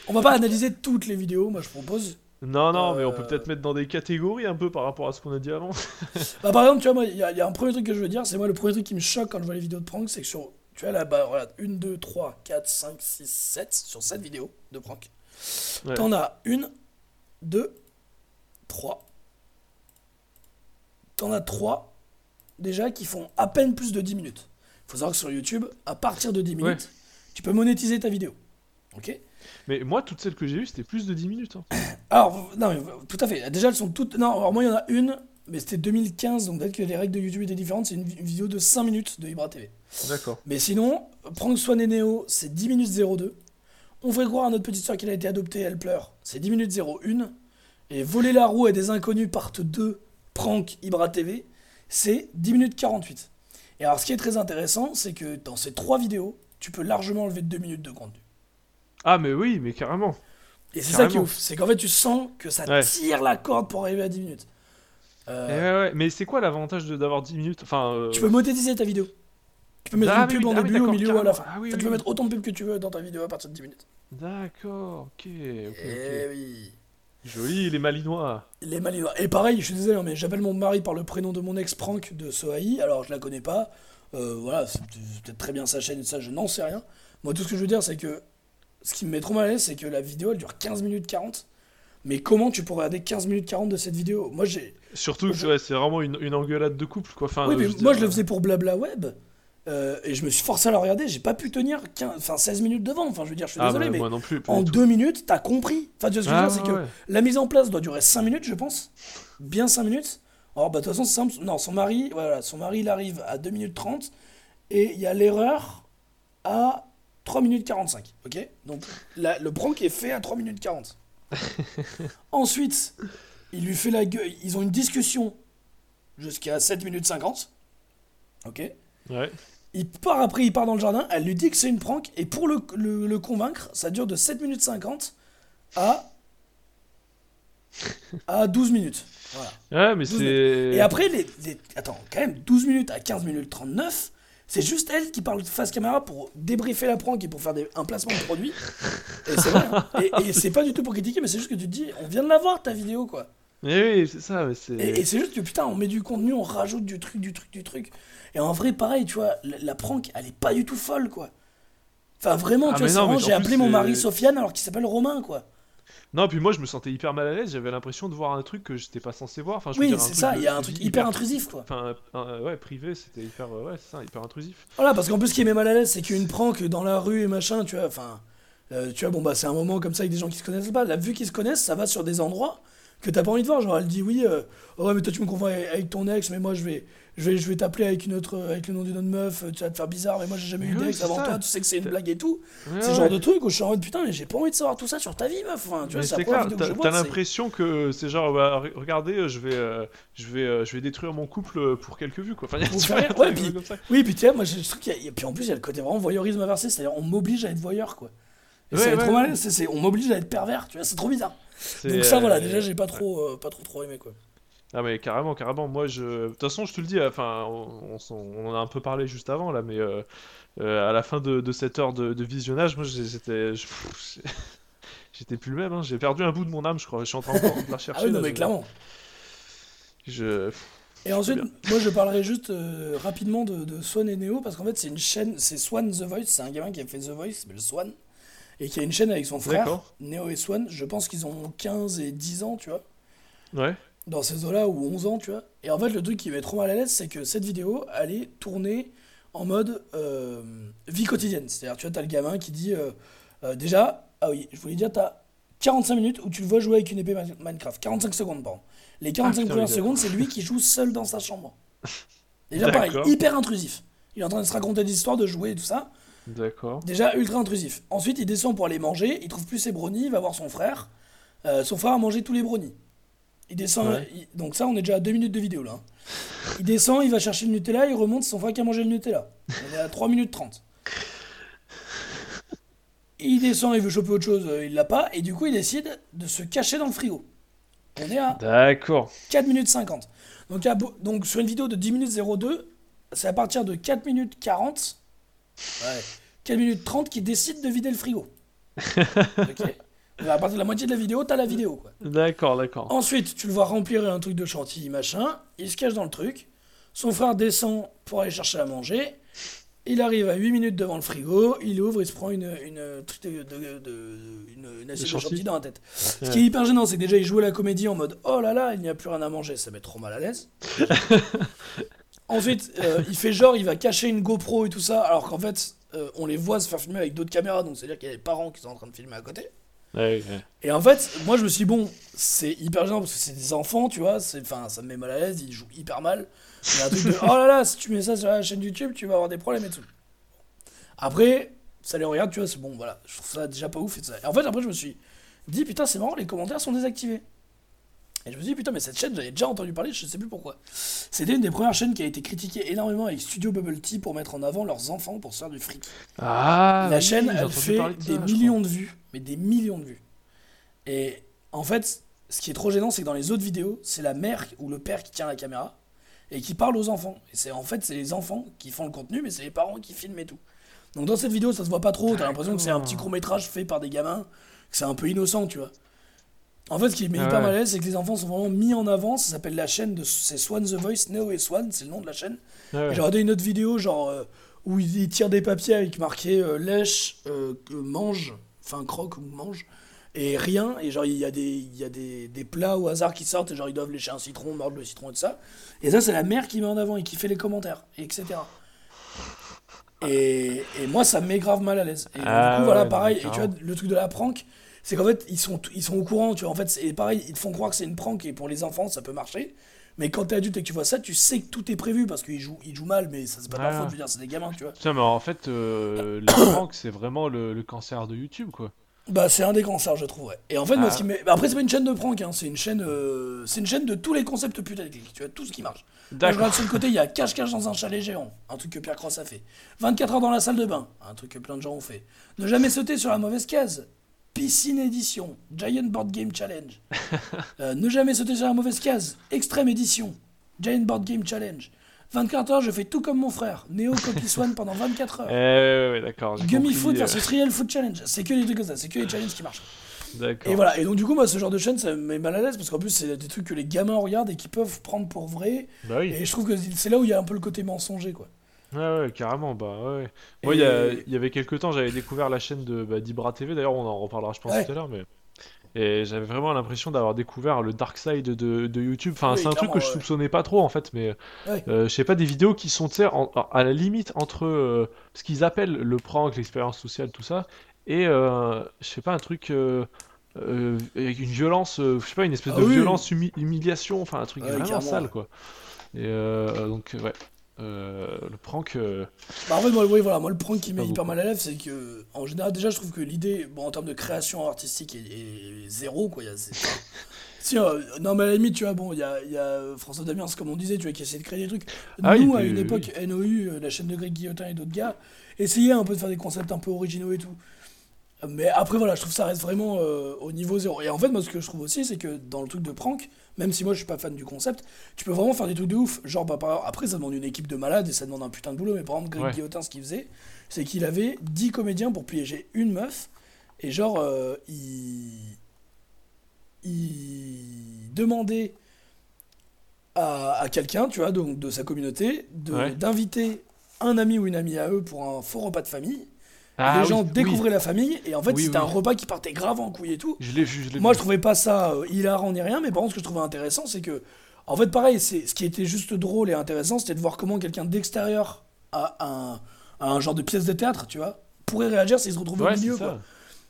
on va pas analyser toutes les vidéos, moi je propose. Non, non, mais on peut Euh, peut-être mettre dans des catégories un peu par rapport à ce qu'on a dit avant. Bah, par exemple, tu vois, moi, il y, y a un premier truc que je veux dire, c'est moi le premier truc qui me choque quand je vois les vidéos de prank, c'est que sur, tu vois là, bah, regarde, 1, 2, 3, 4, 5, 6, 7, sur 7 vidéos de prank. Ouais. T'en as une, deux, trois. T'en as trois, déjà, qui font à peine plus de 10 minutes. Faut savoir que sur YouTube, à partir de 10 minutes, Ouais. tu peux monétiser ta vidéo. Ok? Mais moi, toutes celles que j'ai eues, c'était plus de 10 minutes. hein. Alors, non, mais, tout à fait. Déjà, elles sont toutes. Non, alors moi, il y en a une, mais c'était 2015, donc peut-être que les règles de YouTube étaient différentes. C'est une, vi- une vidéo de 5 minutes de Ibra TV. D'accord. Mais sinon, Prank Swan et Neo, c'est 10 minutes 02. On ferait croire à notre petite soeur qu'elle a été adoptée, elle pleure. C'est 10 minutes 01. Et Voler la roue à des inconnus part 2, Prank Ibra TV, c'est 10 minutes 48. Et alors, ce qui est très intéressant, c'est que dans ces trois vidéos, tu peux largement enlever 2 minutes de contenu. Ah, mais oui, mais carrément. Et c'est ça qui est ouf, c'est qu'en fait, tu sens que ça Ouais. tire la corde pour arriver à 10 minutes. Euh, Eh ouais, ouais. Mais c'est quoi l'avantage de- d'avoir 10 minutes Enfin. euh, Tu peux monétiser ta vidéo. Tu peux mettre Ah une oui, pub en ah oui, début, au milieu ou à la fin. Ah oui, tu peux mettre autant de pubs que tu veux dans ta vidéo à partir de 10 minutes. D'accord, ok, ok, ok. Eh oui. Joli, les Malinois. Les Malinois. Et pareil, je suis désolé, hein, mais j'appelle mon mari par le prénom de mon ex Prank de Sohaï. Alors, je la connais pas. Euh, voilà, c'est peut-être très bien sa chaîne et ça, je n'en sais rien. Moi, tout ce que je veux dire, c'est que ce qui me met trop mal à l'aise, c'est que la vidéo, elle dure 15 minutes 40. Mais comment tu pourrais regarder 15 minutes 40 de cette vidéo? Moi, j'ai. Surtout que c'est vraiment une, une, engueulade de couple, quoi. Enfin, oui, mais moi, je le faisais pour Blabla Web. Euh, et je me suis forcé à le regarder, j'ai pas pu tenir 15, enfin 16 minutes devant. Enfin, je veux dire, je suis ah, désolé, mais, moi non plus, en 2 minutes, t'as compris. Enfin, tu vois ce que je veux dire, ah, c'est que la mise en place doit durer 5 minutes, je pense. Bien 5 minutes. Alors, bah, de toute façon, c'est simple. Non, son mari, voilà, son mari, il arrive à 2 minutes 30 et il y a l'erreur à 3 minutes 45. Ok? Donc, le prank est fait à 3 minutes 40. Ensuite, il lui fait la gueule. Ils ont une discussion jusqu'à 7 minutes 50. Ok? Ouais. Il part après, il part dans le jardin, elle lui dit que c'est une prank, et pour le, le, convaincre, ça dure de 7 minutes 50 à, à 12 minutes. Voilà. Ouais, mais c'est. Et après, les, Attends, quand même, 12 minutes à 15 minutes 39, c'est juste elle qui parle face caméra pour débriefer la prank et pour faire des, un placement de produit. Et c'est vrai. Hein. Et, et c'est pas du tout pour critiquer, mais c'est juste que tu te dis, on vient de la voir ta vidéo, quoi. oui, c'est ça. Et, et c'est juste que putain, on met du contenu, on rajoute du truc, du truc, du truc. Et en vrai, pareil, tu vois, la, prank, elle est pas du tout folle, quoi. Enfin, vraiment, ah, tu vois, j'ai appelé mon mari Sofiane alors qu'il s'appelle Romain, quoi. Non, puis moi je me sentais hyper mal à l'aise, j'avais l'impression de voir un truc que j'étais pas censé voir. Enfin, oui, c'est ça, il y a un truc hyper, intrusif quoi. Enfin, ouais, privé, c'était hyper, ouais, ça, hyper intrusif. Voilà, parce qu'en plus, ce qui est mal à l'aise, c'est qu'une prank dans la rue et machin, tu vois, enfin, euh, tu vois, bon bah c'est un moment comme ça avec des gens qui se connaissent pas. La vue qu'ils se connaissent, ça va sur des endroits que t'as pas envie de voir. Genre, elle dit oui, euh, oh ouais, mais toi tu me confonds avec ton ex, mais moi je vais, je vais, je vais t'appeler avec une autre, avec le nom d'une autre meuf, tu vas te faire bizarre, mais moi j'ai jamais eu d'ex avant toi, tu sais que c'est une blague et tout. c'est le genre de truc où je suis en mode putain, mais j'ai pas envie de savoir tout ça sur ta vie, meuf. Enfin, tu vois, c'est clair, t'as l'impression que c'est genre, bah, regardez, je vais, euh, je, vais, euh, je vais détruire mon couple pour quelques vues, quoi. Enfin, ouais, puis, oui, puis tu sais, moi j'ai le truc, et puis en plus il y a le côté vraiment voyeurisme inversé, c'est-à-dire on m'oblige à être voyeur, quoi. Et c'est trop mal, c'est, on m'oblige à être pervers, tu vois, c'est trop bizarre. Donc ça, voilà, déjà j'ai pas trop, pas trop, trop aimé, quoi. Ah mais carrément, carrément. Moi, je, de toute façon, je te le dis. Enfin, on, en a un peu parlé juste avant là, mais euh, euh, à la fin de, cette heure de, visionnage, moi, j'étais, j'étais plus le même. Hein. J'ai perdu un bout de mon âme, je crois. Je suis en train de la chercher. ah oui, non, mais clairement. Je. Et ensuite, moi, je parlerai juste euh, rapidement de, Swan et Neo parce qu'en fait, c'est une chaîne. C'est Swan The Voice. C'est un gamin qui a fait The Voice, qui s'appelle Swan, et qui a une chaîne avec son frère, Neo et Swan. Je pense qu'ils ont 15 et 10 ans, tu vois. Ouais dans ces eaux-là, ou 11 ans, tu vois. Et en fait, le truc qui m'est trop mal à l'aise, c'est que cette vidéo, elle est tournée en mode euh, vie quotidienne. C'est-à-dire, tu vois, t'as le gamin qui dit euh, euh, déjà, ah oui, je voulais dire, t'as 45 minutes où tu le vois jouer avec une épée Minecraft. 45 secondes, pardon. Les 45 ah, premières secondes, c'est lui qui joue seul dans sa chambre. Déjà, pareil, hyper intrusif. Il est en train de se raconter des histoires, de jouer et tout ça. D'accord. Déjà, ultra intrusif. Ensuite, il descend pour aller manger, il trouve plus ses brownies, il va voir son frère. son frère a mangé tous les brownies. Il descend. donc, ça, on est déjà à 2 minutes de vidéo là. Hein. Il descend, il va chercher le Nutella, il remonte, son frère qui a mangé le Nutella. On est à 3 minutes 30. Il descend, il veut choper autre chose, euh, il l'a pas, et du coup, il décide de se cacher dans le frigo. On est à D'accord. 4 minutes 50. Donc, donc, sur une vidéo de 10 minutes 02, c'est à partir de 4 minutes 40, ouais, 4 minutes 30 qu'il décide de vider le frigo. ok à partir de la moitié de la vidéo, t'as la vidéo. quoi. D'accord, d'accord. Ensuite, tu le vois remplir un truc de chantilly, machin. Il se cache dans le truc. Son frère descend pour aller chercher à manger. Il arrive à 8 minutes devant le frigo. Il ouvre, il se prend une, une, de, de, une, assiette de chantilly dans la tête. Ce qui est hyper gênant, c'est que déjà, il joue à la comédie en mode Oh là là, il n'y a plus rien à manger. Ça met trop mal à l'aise. Ensuite, euh, il fait genre, il va cacher une GoPro et tout ça, alors qu'en fait, euh, on les voit se faire filmer avec d'autres caméras, donc c'est-à-dire qu'il y a des parents qui sont en train de filmer à côté. Et en fait, moi je me suis dit, bon, c'est hyper gênant parce que c'est des enfants, tu vois, enfin, ça me met mal à l'aise, ils jouent hyper mal. Il y a un truc de, oh là là, si tu mets ça sur la chaîne YouTube, tu vas avoir des problèmes et tout. Après, ça les regarde, tu vois, c'est bon, voilà, je trouve ça déjà pas ouf et ça. Et en fait, après, je me suis dit, putain, c'est marrant, les commentaires sont désactivés. Et je me suis dit, putain, mais cette chaîne, j'avais déjà entendu parler, je sais plus pourquoi. C'était une des premières chaînes qui a été critiquée énormément avec Studio Bubble Tea pour mettre en avant leurs enfants pour se faire du fric. Ah La chaîne, elle fait des millions de vues, mais des millions de vues. Et en fait, ce qui est trop gênant, c'est que dans les autres vidéos, c'est la mère ou le père qui tient la caméra et qui parle aux enfants. Et c'est en fait, c'est les enfants qui font le contenu, mais c'est les parents qui filment et tout. Donc dans cette vidéo, ça se voit pas trop, t'as l'impression que c'est un petit court métrage fait par des gamins, que c'est un peu innocent, tu vois. En fait, ce qui met hyper mal à l'aise, c'est que les enfants sont vraiment mis en avant. Ça s'appelle la chaîne de. C'est Swan the Voice, Neo et Swan, c'est le nom de la chaîne. J'ai regardé une autre vidéo, genre, euh, où ils tirent des papiers avec marqué euh, lèche, euh, mange, enfin croque ou mange, et rien. Et genre, il y a, des, il y a des, des, plats au hasard qui sortent, et genre, ils doivent lécher un citron, mordre le citron et tout ça. Et ça, c'est la mère qui met en avant et qui fait les commentaires, et etc. Et, et moi, ça me met grave mal à l'aise. Et ah du coup, voilà, pareil. Et tu vois, le truc de la prank, c'est qu'en fait, ils sont, ils sont au courant, tu vois. En fait, c'est pareil, ils te font croire que c'est une prank et pour les enfants, ça peut marcher. Mais quand t'es adulte et que tu vois ça, tu sais que tout est prévu parce qu'ils jouent, ils jouent mal, mais ça c'est pas leur faute, je veux dire, c'est des gamins, tu vois. Tiens, mais en fait, euh, les pranks, c'est vraiment le, cancer de YouTube, quoi. Bah, c'est un des cancers, je trouve, ouais. Et en fait, moi, ce qui met... Après, c'est pas une chaîne de prank, hein, c'est une chaîne euh, c'est une chaîne de tous les concepts putaclic, tu vois, tout ce qui marche. D'accord. Sur le côté, il y a cache-cache dans un chalet géant, un truc que Pierre Cross a fait. 24 heures dans la salle de bain, un truc que plein de gens ont fait. Ne jamais sauter sur la mauvaise case, Piscine Édition, Giant Board Game Challenge. Euh, ne jamais sauter sur la mauvaise case, Extrême Édition, Giant Board Game Challenge. 24 heures, je fais tout comme mon frère. Néo Copy Swan pendant 24 heures. Eh, ouais, d'accord. Gummy Food euh. versus Real Food Challenge. C'est que les trucs comme ça, c'est que les challenges qui marchent. D'accord. Et voilà, et donc du coup, moi, ce genre de chaîne, ça me met mal à l'aise parce qu'en plus, c'est des trucs que les gamins regardent et qui peuvent prendre pour vrai. Bah oui. Et je trouve que c'est là où il y a un peu le côté mensonger, quoi. Ouais, ouais, carrément, bah ouais. Moi, il y, y, avait quelques temps, j'avais découvert la chaîne de bah, d'Ibra TV, d'ailleurs, on en reparlera, je pense, tout à l'heure, mais. Et j'avais vraiment l'impression d'avoir découvert le dark side de, de YouTube. Enfin, c'est un truc que je soupçonnais pas trop, en fait, mais. Euh, je sais pas, des vidéos qui sont, tu à la limite entre euh, ce qu'ils appellent le prank, l'expérience sociale, tout ça, et, euh, je sais pas, un truc. avec une violence, je sais pas, une espèce ah de violence, humiliation, enfin un truc vraiment sale quoi. Et donc, ouais. Euh, le prank. Euh, bah en fait, moi, oui, voilà, moi, le prank qui met hyper mal à l'aise, c'est que, en général, déjà, je trouve que l'idée, bon, en termes de création artistique, est, zéro, quoi. Y a, si, euh, non, mais à la limite, tu vois, bon, il y a, y a François Damiens, comme on disait, tu vois, qui essaie de créer des trucs. Ah Nous, à une époque, NOU, la chaîne de Greg Guillotin et d'autres gars, essayaient un peu de faire des concepts un peu originaux et tout. Mais après, voilà, je trouve que ça reste vraiment au niveau zéro. Et en fait, moi, ce que je trouve aussi, c'est que dans le truc de prank, même si moi je suis pas fan du concept, tu peux vraiment faire des trucs de ouf. Genre, bah, après, ça demande une équipe de malades et ça demande un putain de boulot. Mais par exemple, Greg Guillotin, ce qu'il faisait, c'est qu'il avait 10 comédiens pour piéger une meuf. Et genre, euh, il... il demandait à, quelqu'un, tu vois, donc de sa communauté, d'inviter un ami ou une amie à eux pour un faux repas de famille. Ah les gens découvraient la famille et en fait c'était un repas qui partait grave en couille et tout. Je l'ai vu, je l'ai Moi je trouvais pas ça euh, hilarant ni rien, mais par contre ce que je trouvais intéressant c'est que, en fait pareil, c'est ce qui était juste drôle et intéressant c'était de voir comment quelqu'un d'extérieur à un, un genre de pièce de théâtre, tu vois, pourrait réagir s'il se retrouvait au milieu quoi.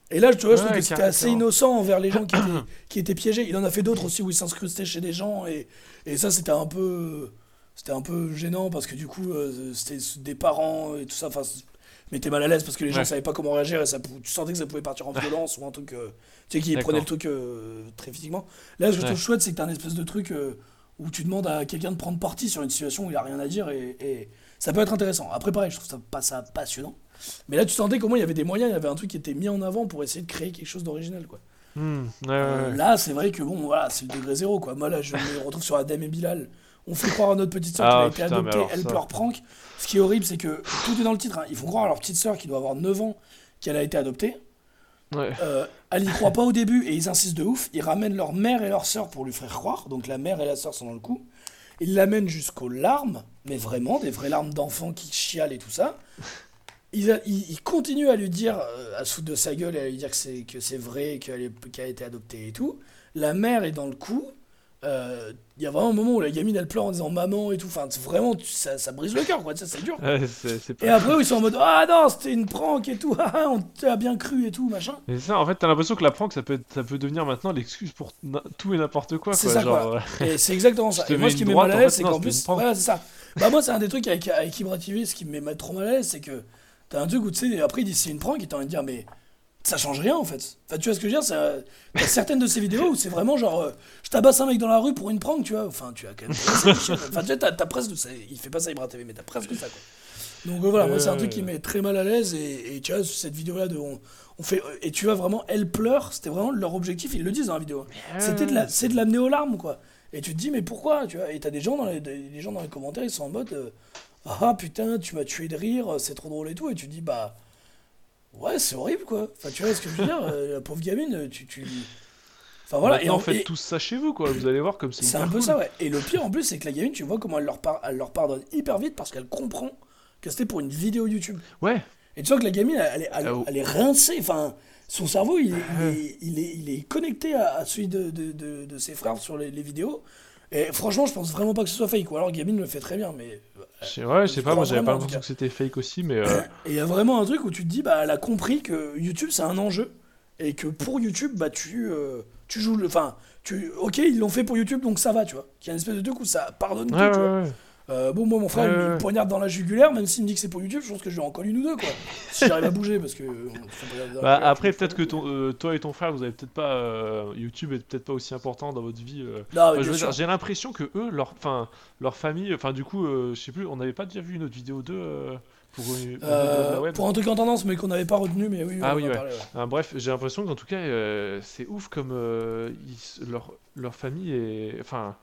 Et là, tu vois, je trouve que c'était assez innocent envers les gens qui étaient, qui étaient piégés. Il en a fait d'autres aussi où il s'incrustait chez des gens et, et ça c'était un peu c'était un peu gênant parce que du coup euh, c'était des parents et tout ça enfin mais t'es mal à l'aise parce que les gens savaient pas comment réagir et ça, tu sentais que ça pouvait partir en violence ou un truc. Euh, tu sais, qui prenait le truc euh, très physiquement. Là, ce que je trouve chouette, c'est que t'as un espèce de truc euh, où tu demandes à quelqu'un de prendre parti sur une situation où il a rien à dire et, ça peut être intéressant. Après, pareil, je trouve ça, pas ça passionnant. Mais là, tu sentais comment il y avait des moyens, il y avait un truc qui était mis en avant pour essayer de créer quelque chose d'original, quoi. Hmm, là, c'est vrai que bon, voilà, c'est le degré zéro, quoi. Moi, là, je me retrouve sur Adem et Bilal on fait croire à notre petite soeur qu'elle a ah, été adoptée, elle pleure prank. Ce qui est horrible, c'est que tout est dans le titre. Hein. Ils font croire à leur petite soeur qui doit avoir 9 ans qu'elle a été adoptée. Euh, elle y croit pas au début et ils insistent de ouf. Ils ramènent leur mère et leur soeur pour lui faire croire. Donc la mère et la soeur sont dans le coup. Ils l'amènent jusqu'aux larmes, mais vraiment des vraies larmes d'enfants qui chialent et tout ça. Ils, continuent à lui dire, euh, à se foutre de sa gueule et à lui dire que c'est, que c'est vrai, qu'elle, qu'elle a été adoptée et tout. La mère est dans le coup. Euh, il y a vraiment un moment où la gamine elle pleure en disant maman et tout. Enfin, vraiment, ça, ça brise le cœur, quoi. Ça, c'est dur. Et après, ils sont en mode ah non, c'était une prank et tout. Ah, on t'a bien cru et tout, machin. Et ça, en fait, t'as l'impression que la prank, ça peut, ça peut devenir maintenant l'excuse pour tout et n'importe quoi. C'est ça, quoi. Et c'est exactement ça. Et moi, ce qui me met mal à l'aise, c'est qu'en plus. Voilà, c'est ça. Bah, moi, c'est un des trucs avec, avec Ibra TV, ce qui me met trop mal à l'aise, c'est que t'as un truc où tu sais, après, il dit c'est une prank et t'as envie de dire, mais ça change rien en fait. Enfin, tu vois ce que je veux dire euh, T'as certaines de ces vidéos où c'est vraiment genre euh, je tabasse un mec dans la rue pour une prank, tu vois. Enfin, tu as quand même. enfin, tu vois, t'as, presque. il fait pas ça Ibra TV, mais t'as presque ça quoi. Donc euh, voilà, moi c'est un truc qui met très mal à l'aise et, tu vois, cette vidéo là de. On, fait, et tu vois vraiment, elle pleure, c'était vraiment leur objectif, ils le disent dans la vidéo. C'était de la, c'est de l'amener aux larmes quoi. Et tu te dis, mais pourquoi tu vois? Et t'as des gens, dans les, des gens dans les commentaires, ils sont en mode Ah putain, tu m'as tué de rire, c'est trop drôle et tout. Et tu te dis, bah Ouais, c'est horrible, quoi. Enfin, tu vois ce que je veux dire euh, La pauvre gamine, tu, tu, Enfin voilà, et en fait tout ça chez vous, quoi. Vous allez voir comme c'est. C'est un peu ça, ouais. Et le pire en plus, c'est que la gamine, tu vois comment elle leur, elle leur pardonne hyper vite parce qu'elle comprend que c'était pour une vidéo YouTube. Ouais. Et tu vois que la gamine, elle, est, elle, ah, est rincée. Enfin, son cerveau, il, est, il, est, il est, connecté à, celui de, de, de, ses frères sur les, vidéos. Et franchement, je pense vraiment pas que ce soit fake. Ou alors, Gamine le fait très bien, mais. Ouais, je sais pas, moi j'avais pas l'impression que c'était fake aussi, mais. Euh, et il y a vraiment un truc où tu te dis, bah, elle a compris que YouTube c'est un enjeu. Et que pour YouTube, bah, tu, euh, tu joues le. Enfin, tu, ok, ils l'ont fait pour YouTube, donc ça va, tu vois. Qu'il y a une espèce de truc où ça pardonne tout, tu vois. Euh, bon, moi, mon frère, il me poignarde dans la jugulaire, même s'il me dit que c'est pour YouTube, je pense que je vais en coller une ou deux, quoi. Si j'arrive à bouger, parce que. Bah, après, peut-être que ton, euh, toi et ton frère, vous avez peut-être pas. Euh, YouTube est peut-être pas aussi important dans votre vie. j'ai l'impression que eux, leur, fin, leur famille, enfin, du coup, je sais plus, on n'avait pas déjà vu une autre vidéo d'eux. Pour, pour, un truc en tendance, mais qu'on n'avait pas retenu, mais oui. Ah oui, ouais. Ah, bref, j'ai l'impression qu'en tout cas, c'est ouf comme leur, leur famille est. Enfin,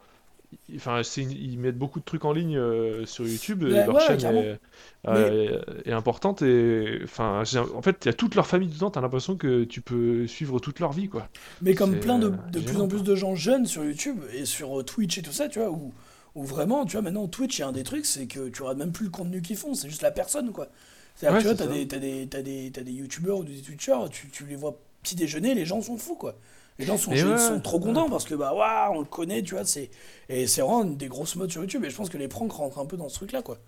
Enfin, ils mettent beaucoup de trucs en ligne euh, sur YouTube. leur chaîne euh, est, importante et enfin, en fait, il y a toute leur famille dedans. T'as l'impression que tu peux suivre toute leur vie, quoi. Mais comme plein de, de plus en plus de gens jeunes sur YouTube et sur euh, Twitch et tout ça, tu vois, où, où vraiment, tu vois, maintenant Twitch, il y a un des trucs, c'est que tu auras même plus le contenu qu'ils font, c'est juste la personne, quoi. C'est-à-dire, tu vois, t'as des, des, des, des YouTubeurs ou des Twitchers, tu, tu les vois petit déjeuner, les gens sont fous, quoi. Les gens sont, sont trop contents parce que bah waouh, on le connaît, tu vois, c'est et c'est vraiment une des grosses modes sur YouTube et je pense que les pranks rentrent un peu dans ce truc là quoi.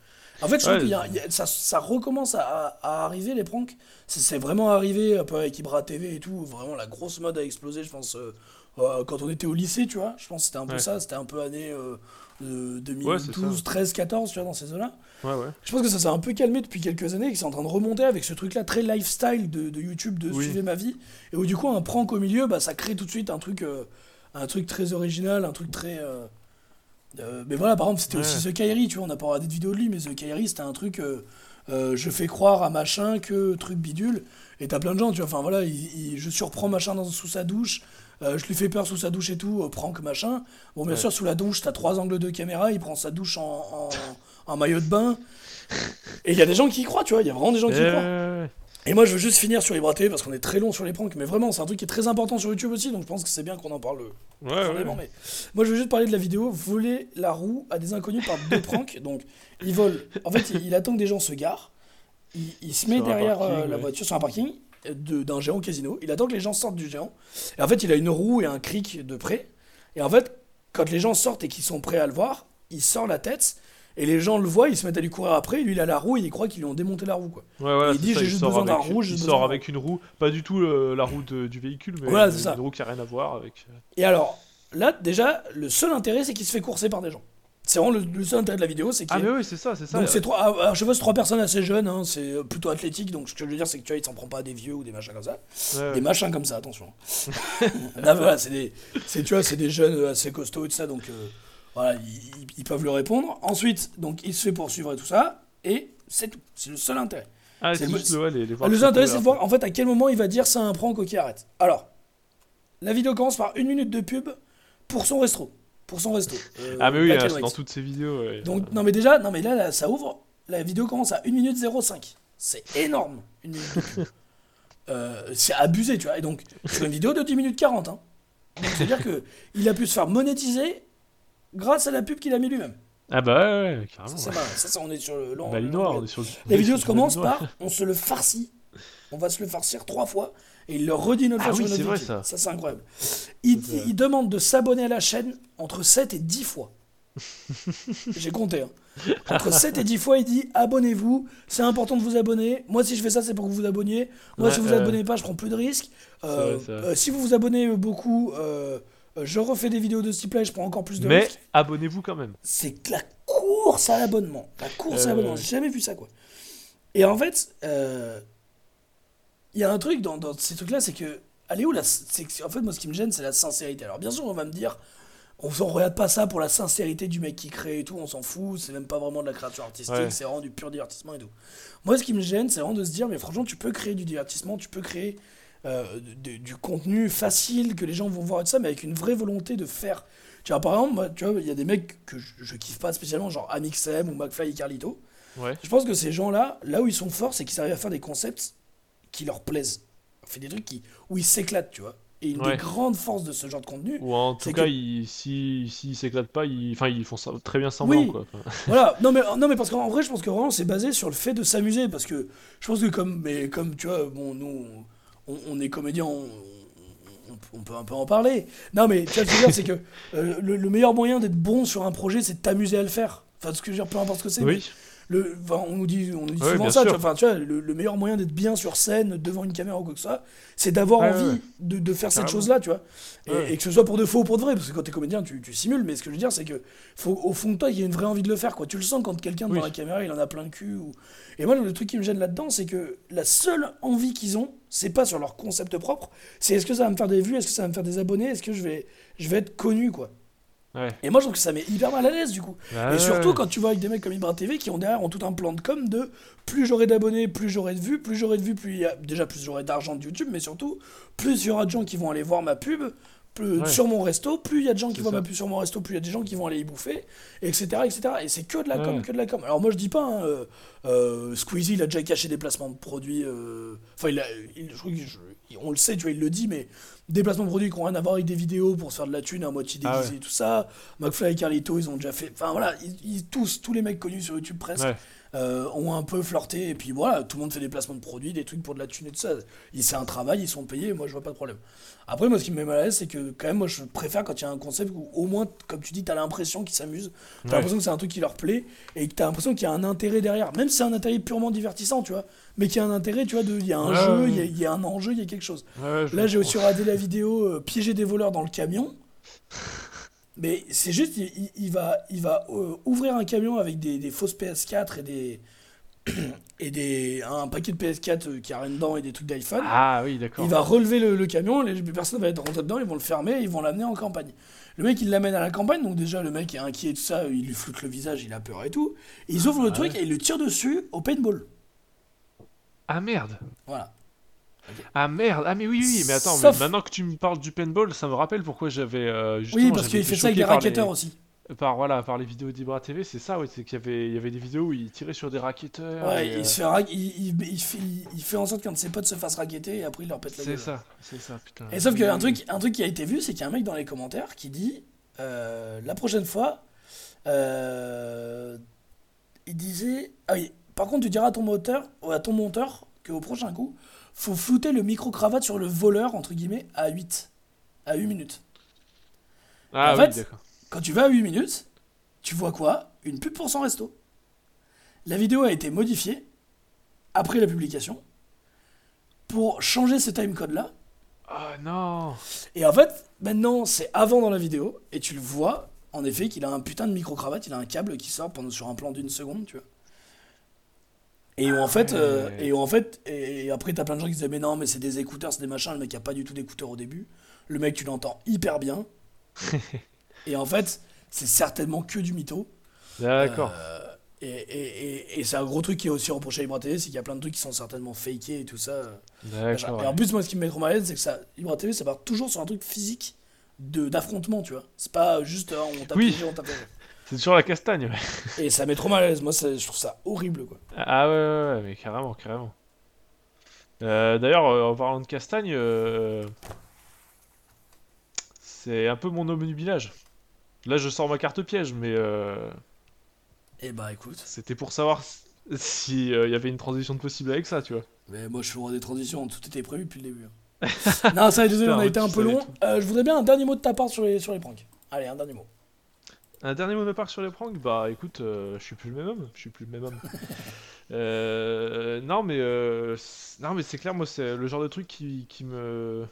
En fait, je trouve que ça, ça, recommence à, à, arriver les pranks. C'est vraiment arrivé un peu avec Ibra TV et tout, vraiment la grosse mode a explosé, je pense euh, euh, quand on était au lycée, tu vois. Je pense que c'était un peu ça, c'était un peu année euh, 2012, 13, 14, tu vois, dans ces eaux-là. Ouais, ouais. Je pense que ça s'est un peu calmé depuis quelques années et que c'est en train de remonter avec ce truc-là très lifestyle de, de YouTube, de suivre ma vie. Et où du coup, un prank au milieu, bah, ça crée tout de suite un truc, un truc très original, un truc très. Euh, euh, mais voilà, par exemple, c'était aussi The Kairi, tu vois, on n'a pas regardé de vidéo de lui, mais The Kairi, c'était un truc. je fais croire à machin que truc bidule. Et t'as plein de gens, tu vois, enfin voilà, je surprends machin dans, sous sa douche. Euh, je lui fais peur sous sa douche et tout, euh, prank machin. Bon, bien sûr, sous la douche, t'as trois angles de caméra, il prend sa douche en, en, maillot de bain. Et il y a des gens qui y croient, tu vois, il y a vraiment des gens qui y croient. Et moi, je veux juste finir sur les TV parce qu'on est très long sur les pranks, mais vraiment, c'est un truc qui est très important sur YouTube aussi, donc je pense que c'est bien qu'on en parle. Ouais, ouais. Mais moi, je veux juste parler de la vidéo voler la roue à des inconnus par deux pranks. Donc, il vole. En fait, il, attend que des gens se garent. Il, se met derrière euh, la voiture sur un parking d'un géant casino. Il attend que les gens sortent du géant. Et en fait, il a une roue et un cric de près. Et en fait, quand les gens sortent et qu'ils sont prêts à le voir, il sort la tête. Et les gens le voient, ils se mettent à lui courir après. lui, il a la roue et il croit qu'ils lui ont démonté la roue. Quoi. il dit J'ai juste besoin d'un roue. Il sort avec une roue, pas du tout euh, la roue du véhicule, mais une roue qui n'a rien à voir avec. Euh. Et alors, là, déjà, le seul intérêt, c'est qu'il se fait courser par des gens. C'est vraiment le, seul intérêt de la vidéo, c'est Ah, mais oui, c'est ça, c'est ça. Donc, c'est trois. Ah, alors, je vois, c'est trois personnes assez jeunes, hein, c'est euh, plutôt athlétique, donc ce que je veux dire, c'est que tu vois, il s'en prend pas des vieux ou des machins comme ça. Des machins comme ça, attention. Là, voilà, c'est des, tu vois, c'est des jeunes assez costauds et tout ça, donc euh, voilà, ils, peuvent le répondre. Ensuite, donc, il se fait poursuivre et tout ça, et c'est tout. C'est le seul intérêt. Ah, c'est juste le, les, voir le seul intérêt, c'est de voir en fait à quel moment il va dire c'est un prank, qui arrête. Alors, la vidéo commence par une minute de pub pour son resto pour son resto. Euh, ah, mais oui, hein, dans toutes ces vidéos. Donc, non, mais déjà, non, mais là, ça ouvre. La vidéo commence à 1 minute 05. C'est énorme, une minute euh, c'est abusé, tu vois. Et donc, c'est une vidéo de 10 minutes 40. Hein. C'est-à-dire qu'il a pu se faire monétiser grâce à la pub qu'il a mis lui-même. Ah bah ouais, carrément. Ça, ça, ça, on est sur le long. Bah, on est sur Les vidéos se commencent par on se le farcit. On va se le farcir trois fois et il le redit une autre ah oui, sur vrai, ça. ça c'est incroyable. Il, il, demande de s'abonner à la chaîne entre 7 et 10 fois. J'ai compté. Hein. Entre 7 et 10 fois, il dit abonnez-vous, c'est important de vous abonner. Moi, si je fais ça, c'est pour que vous vous abonniez. Moi, si vous vous abonnez pas, je prends plus de risques. Euh, euh, si vous vous abonnez beaucoup, euh, je refais des vidéos de ce type-là et je prends encore plus de risques. Mais abonnez-vous quand même. C'est la course à l'abonnement. La course à l'abonnement. J'ai jamais vu ça, quoi. Et en fait, il y a un truc dans, ces trucs-là, c'est que. Allez où la. En fait, moi, ce qui me gêne, c'est la sincérité. Alors, bien sûr, on va me dire. On ne regarde pas ça pour la sincérité du mec qui crée et tout, on s'en fout, c'est même pas vraiment de la créature artistique, c'est vraiment du pur divertissement et tout. Moi, ce qui me gêne, c'est vraiment de se dire, mais franchement, tu peux créer du divertissement, tu peux créer euh, du contenu facile que les gens vont voir et tout ça, mais avec une vraie volonté de faire. Tu vois, par exemple, moi, tu vois, il y a des mecs que je, je, kiffe pas spécialement, genre Amixem ou McFly et Carlito. Je pense que ces gens-là, là où ils sont forts, c'est qu'ils arrivent à faire des concepts qui leur plaisent. On fait des trucs qui, où ils s'éclatent, tu vois. Et une des grandes forces de ce genre de contenu. Ou en tout cas, s'ils si, s'éclatent pas, ils, enfin, ils font ça très bien semblant. Oui. Quoi. voilà, non mais, non, mais parce qu'en vrai, je pense que vraiment, c'est basé sur le fait de s'amuser. Parce que je pense que, comme, mais comme tu vois, bon, nous, on, est comédiens, on, peut un peu en parler. Non, mais tu vois, ce que je veux dire, c'est que euh, le, meilleur moyen d'être bon sur un projet, c'est de t'amuser à le faire. Enfin, ce que je veux dire, peu importe ce que c'est. Oui le, on nous dit, on dit souvent ça, tu vois, tu vois, le, meilleur moyen d'être bien sur scène, devant une caméra ou quoi que ce soit, c'est d'avoir envie de, de, faire cette chose-là, tu vois. Et, que ce soit pour de faux ou pour de vrai, parce que quand t'es comédien, tu, tu, simules, mais ce que je veux dire, c'est que faut, au fond de toi, il y a une vraie envie de le faire, quoi. Tu le sens quand quelqu'un devant la caméra, il en a plein le cul. Ou... Et moi, le truc qui me gêne là-dedans, c'est que la seule envie qu'ils ont, c'est pas sur leur concept propre, c'est est-ce que ça va me faire des vues, est-ce que ça va me faire des abonnés, est-ce que je vais, je vais être connu, quoi. Et moi, je trouve que ça met hyper mal à l'aise, du coup. et surtout quand tu vois avec des mecs comme Ibra TV qui ont derrière ont tout un plan de com de plus j'aurai d'abonnés, plus j'aurai de vues, plus j'aurai de vues, plus il y a déjà plus j'aurai d'argent de YouTube, mais surtout plus il y aura de gens qui vont aller voir ma pub, sur mon resto, plus il y a de gens qui voient ma pub sur mon resto, plus il y a des gens qui vont aller y bouffer, etc. etc. Et c'est que de la com, que de la com. Alors moi je dis pas, hein, euh, euh, Squeezie il a déjà caché des placements de produits, euh, enfin il, on le sait, tu vois, il le dit, mais des placements de produits qui n'ont rien à voir avec des vidéos pour se faire de la thune à moitié ah déguisée et tout ça. McFly et Carlito, ils ont déjà fait. Enfin voilà, ils, tous, tous les mecs connus sur YouTube presque. Ont un peu flirté et puis voilà tout le monde fait des placements de produits des trucs pour de la thune et tout ça c'est un travail ils sont payés moi je vois pas de problème après, moi, ce qui me met mal à l'aise, c'est que quand même, moi, je préfère quand il y a un concept où, au moins, comme tu dis, tu as l'impression qu'ils s'amusent, tu as l'impression que c'est un truc qui leur plaît, et que tu as l'impression qu'il y a un intérêt derrière. Même si c'est un intérêt purement divertissant, tu vois, mais qu'il y a un intérêt, tu vois, il y a un jeu, il y, a un enjeu, il y a quelque chose. Là, j'ai aussi regardé la vidéo euh, Piéger des voleurs dans le camion. Mais c'est juste, il, va, il va euh, ouvrir un camion avec des, des fausses PS4 et des, et des, un paquet de PS4 euh, qui a rien dedans et des trucs d'iPhone. Ah oui, d'accord. Il va relever le, camion, les personnes vont être rentrées dedans, ils vont le fermer, ils vont l'amener en campagne. Le mec, il l'amène à la campagne, donc déjà, le mec est inquiet et tout ça, il lui floute le visage, il a peur et tout. ils ouvrent le ah truc et ils le tirent dessus au paintball. Ah merde Voilà. Ah merde, ah mais oui, oui, mais attends, mais maintenant que tu me parles du paintball, ça me rappelle pourquoi j'avais. Euh, oui, parce qu'il fait ça avec des raquetteurs aussi. Par voilà par les vidéos d'Ibra TV c'est ça ouais c'est qu'il y avait il y avait des vidéos où il tirait sur des raquetteurs ouais il, se fait il, il, fait, il, fait en sorte qu'un de ses potes se fasse raqueter et après il leur pète la gueule. c'est ça c'est ça putain. Et sauf qu'un truc un truc qui a été vu c'est qu'il y a un mec dans les commentaires qui dit euh, la prochaine fois euh, il disait ah oui par contre tu diras à ton moteur à ton monteur qu'au prochain coup faut flouter le micro cravate sur le voleur entre guillemets à 8 à 8 minutes ah oui d'accord quand tu vas à 8 minutes, tu vois quoi? Une pub pour son resto. La vidéo a été modifiée après la publication pour changer ce timecode-là. Oh non Et en fait, maintenant, c'est avant dans la vidéo, et tu le vois, en effet, qu'il a un putain de micro-cravate, il a un câble qui sort pendant, sur un plan d'une seconde, tu vois. Et où en fait, euh, et où en fait, et après t'as plein de gens qui disaient mais non mais c'est des écouteurs, c'est des machins, le mec a pas du tout d'écouteurs au début. Le mec tu l'entends hyper bien. Et en fait, c'est certainement que du mytho. D'accord. Euh, et, et, et, c'est un gros truc qui est aussi reproché à Ibra TV, c'est qu'il y a plein de trucs qui sont certainement fakés et tout ça. D'accord. Et en plus, moi, ce qui me met trop mal à l'aise, c'est que ça, Ibra TV, ça part toujours sur un truc physique d'affrontement, tu vois. C'est pas juste hein, on tape oui. on tape C'est toujours la castagne, ouais. Et ça met trop mal à l'aise. Moi, je trouve ça horrible, quoi. Ah ouais, ouais, ouais mais carrément, carrément. Euh, D'ailleurs, euh, en parlant de castagne, euh, c'est un peu mon obnubilage. Là, je sors ma carte piège, mais. Euh... Eh bah, écoute. C'était pour savoir s'il y avait une transition possible avec ça, tu vois. Mais moi, je fais des transitions, tout était prévu depuis le début. Hein. non, ça, désolé, on a été un peu long. Je voudrais bien un dernier mot de ta part sur les, sur les pranks. Allez, un dernier mot. Un dernier mot de part sur les pranks? Bah écoute, euh, je suis plus le même homme. Je suis plus le même homme. non, mais, non, mais c'est clair, moi, c'est le genre de truc qui, qui me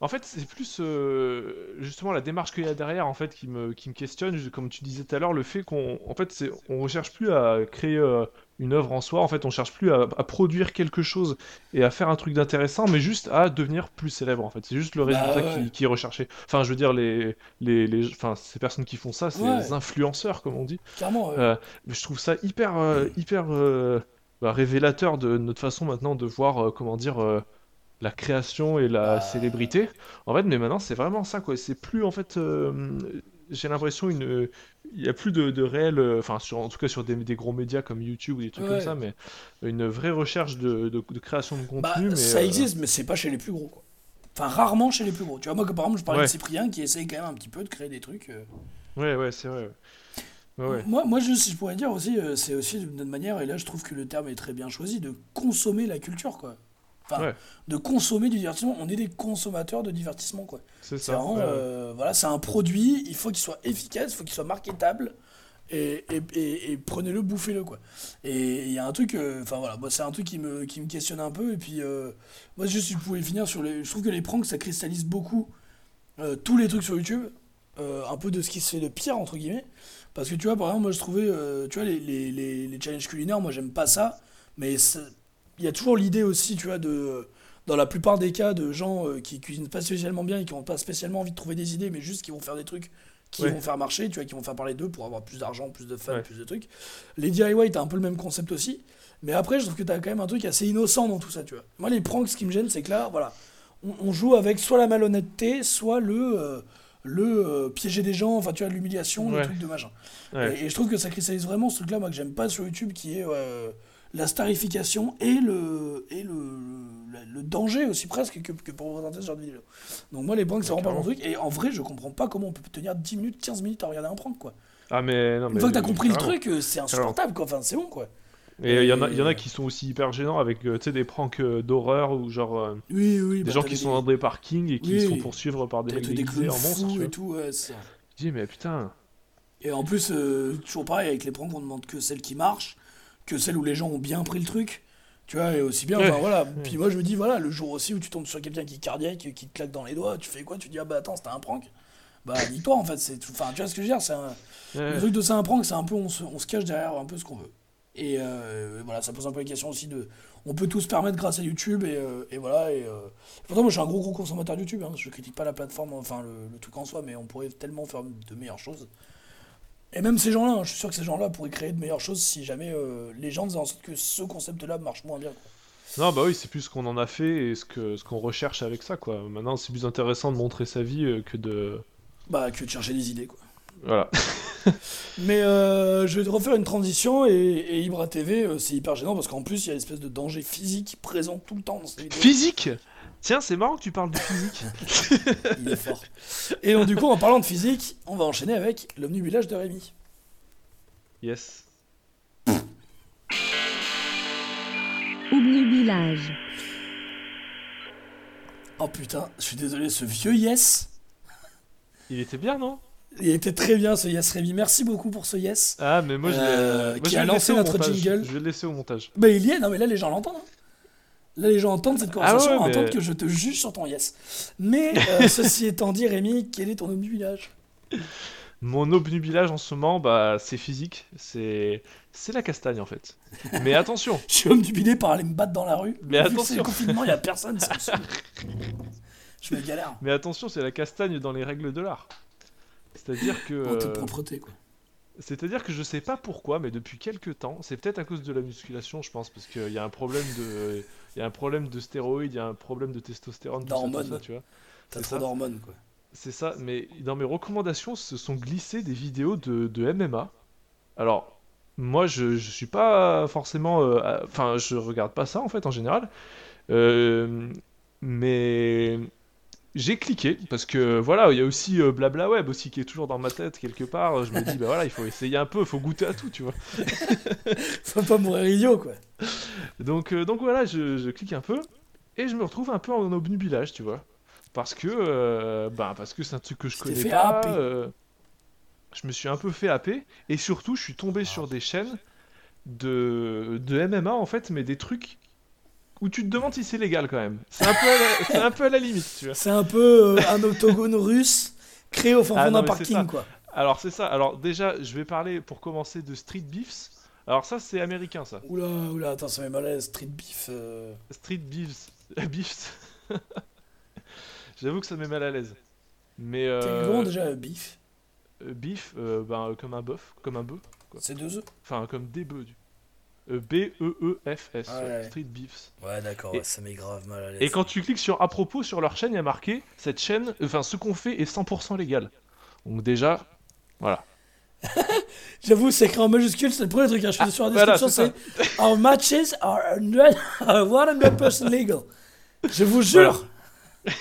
en fait, c'est plus euh, justement la démarche qu'il y a derrière en fait qui me, qui me questionne. Comme tu disais tout à l'heure, le fait qu'on en fait, c'est, on recherche plus à créer euh, une œuvre en soi. En fait, on cherche plus à, produire quelque chose et à faire un truc d'intéressant, mais juste à devenir plus célèbre. En fait, c'est juste le bah résultat qui, est recherché. Enfin, je veux dire, les, les, les, enfin, ces personnes qui font ça, c'est les influenceurs, comme on dit. Clairement. Euh, je trouve ça hyper, hyper bah, révélateur de notre façon maintenant de voir, comment dire la création et la célébrité. En fait, mais maintenant, c'est vraiment ça, quoi. C'est plus, en fait, euh, j'ai l'impression, une... il n'y a plus de, de réel, euh, enfin, sur, en tout cas sur des, des, gros médias comme YouTube ou des trucs comme ça, mais une vraie recherche de, de, création de bah, contenu. mais, ça euh, existe, mais c'est pas chez les plus gros, quoi. Enfin, rarement chez les plus gros. Tu vois, moi, par exemple, je parlais de Cyprien qui essaye quand même un petit peu de créer des trucs. Euh. Ouais, ouais, c'est vrai. Moi, moi je, si je pourrais dire aussi, euh, c'est aussi d'une manière, et là je trouve que le terme est très bien choisi, de consommer la culture, quoi. Enfin, de consommer du divertissement. On est des consommateurs de divertissement, quoi. C'est ça. Euh, voilà, c'est un produit, il faut qu'il soit efficace, il faut qu'il soit marketable. Et, et, et, prenez-le, bouffez-le quoi. Et il y a un truc, euh, enfin voilà, c'est un truc qui me, qui me questionne un peu. Et puis, moi, juste si je pouvais finir sur les. Je trouve que les pranks, ça cristallise beaucoup tous les trucs sur YouTube. un peu de ce qui se fait de pire, entre guillemets. Parce que tu vois, par exemple, moi je trouvais, euh, tu vois, les, les, les, challenges culinaires, moi j'aime pas ça, mais il y a toujours l'idée aussi, tu vois, de, dans la plupart des cas, de gens euh, qui cuisinent pas spécialement bien et qui n'ont pas spécialement envie de trouver des idées, mais juste qui vont faire des trucs qui vont faire marcher, tu vois, qui vont faire parler d'eux pour avoir plus d'argent, plus de fun, plus de trucs. Les DIY, t'as un peu le même concept aussi, mais après, je trouve que t'as quand même un truc assez innocent dans tout ça, tu vois. Moi, les pranks, ce qui me gêne, c'est que là, voilà, on, joue avec soit la malhonnêteté, soit le. Euh, le euh, piéger des gens, enfin tu vois, l'humiliation, le truc de machin. Et, je trouve que ça cristallise vraiment ce truc-là, moi que j'aime pas sur YouTube, qui est euh, la starification et le, et le, le, danger aussi presque que, que, pour présenter ce genre de vidéo. Donc moi les pranks c'est vraiment pas mon truc, et en vrai je comprends pas comment on peut tenir 10 minutes, 15 minutes à regarder un prank quoi. Ah mais non, Une fois que t'as compris le truc, euh, c'est insupportable quoi, enfin c'est bon quoi. Et il y, en a, y en a qui sont aussi hyper gênants avec euh, des pranks euh, d'horreur ou genre euh, oui, oui, des bah, gens qui sont dans des parkings et qui se font poursuivre par des mecs déguisés en monstres. et tout, ouais. Je dis, mais putain. Et en plus, toujours pareil, avec les pranks, on demande que celles qui marchent, que celles où les gens ont bien pris le truc. Tu vois, et aussi bien, voilà. Puis moi, je me dis, voilà, le jour aussi où tu tombes sur quelqu'un qui est cardiaque, qui te claque dans les doigts, tu fais quoi? Tu dis, ah bah attends, c'était un prank Bah dis-toi, en fait, c'est. Enfin, tu vois ce que je veux dire? C'est un... Le truc de c'est un prank, c'est un peu, on se, on se cache derrière un peu ce qu'on veut. Euh, et voilà, ça pose un peu la question aussi de. On peut tout se permettre grâce à YouTube, et, euh, et voilà. Et, euh, pourtant, moi, je suis un gros, gros consommateur de YouTube. Hein, je critique pas la plateforme, enfin, le, truc en soi, mais on pourrait tellement faire de meilleures choses. Et même ces gens-là, hein, je suis sûr que ces gens-là pourraient créer de meilleures choses si jamais les gens faisaient en sorte que ce concept-là marche moins bien. Non, bah oui, c'est plus ce qu'on en a fait et ce qu'on ce qu'on recherche avec ça, quoi. Maintenant, c'est plus intéressant de montrer sa vie que de. Bah, que de chercher des idées, quoi. Voilà. Mais euh, je vais refaire une transition et, et Ibra TV, euh, c'est hyper gênant parce qu'en plus, il y a une espèce de danger physique présent tout le temps dans cette vidéo. Physique? Tiens, c'est marrant que tu parles de physique. il est fort. Et donc, du coup, en parlant de physique, on va enchaîner avec l'omnibulage de Rémi. Yes. Omnibulage. Oh putain, je suis désolé, ce vieux yes. Il était bien, non? Il était très bien ce Yes Rémi. Merci beaucoup pour ce Yes. Ah, mais moi, je euh, qui a lancé notre jingle. Je vais le laisser au montage. Bah, il y est. Non, mais là, les gens l'entendent. Hein. Là, les gens entendent cette ah conversation, entendent que je te juge sur ton Yes. Mais euh, ceci étant dit, Rémi, quel est ton obnubilage? Mon obnubilage en ce moment, bah, c'est physique. C'est c'est la castagne en fait. Mais attention. je suis obnubilé par aller me battre dans la rue. Mais attention. Le confinement, il y a personne. je me galère. Mais attention, c'est la castagne dans les règles de l'art. C'est-à-dire que. En toute propreté, quoi. C'est-à-dire que je sais pas pourquoi, mais depuis quelques temps, c'est peut-être à cause de la musculation, je pense, parce qu'il y a un problème de, y a un problème de stéroïdes, il y a un problème de testostérone, d'hormones, tu vois. T'as trop d'hormones, quoi. C'est ça, mais dans mes recommandations, se sont glissées des vidéos de, de MMA. Alors, moi, je, je suis pas forcément, euh, enfin, je regarde pas ça en fait en général, euh, mais j'ai cliqué parce que voilà, il y a aussi euh, Blabla Web aussi qui est toujours dans ma tête quelque part. Je me dis bah voilà, il faut essayer un peu, il faut goûter à tout, tu vois. faut pas mourir idiot quoi. Donc euh, donc voilà, je, clique un peu et je me retrouve un peu en obnubilage, tu vois, parce que euh, bah, parce que c'est un truc que je connais pas. je me suis un peu fait happer et surtout je suis tombé sur des chaînes de de MMA en fait, mais des trucs où tu te demandes si c'est légal quand même. C'est un, peu à la... un peu à la limite, tu vois. C'est un peu euh, un octogone russe créé au fond ah d'un parking, quoi. Alors c'est ça. Alors déjà, je vais parler pour commencer de Street Beefs. Alors ça, c'est américain, ça. Oula, oula, attends, ça met mal à l'aise. Street Beef. Euh. Street Beefs. Beefs. J'avoue que ça met mal à l'aise. Mais. Euh... comment déjà beef euh, Beef, ben, comme un bœuf, comme un bœuf. C'est deux œufs. Enfin, comme des bœufs. Du... B-E-E-F-S, Street Beefs. Ouais, d'accord, ça met grave mal à l'aise. Et quand tu cliques sur à propos sur leur chaîne, il y a marqué cette chaîne, enfin ce qu'on fait est 100% légal. Donc déjà, voilà. J'avoue, c'est écrit en majuscule, c'est le premier truc que je fais sur la description, c'est Our matches are 100% legal. Je vous jure.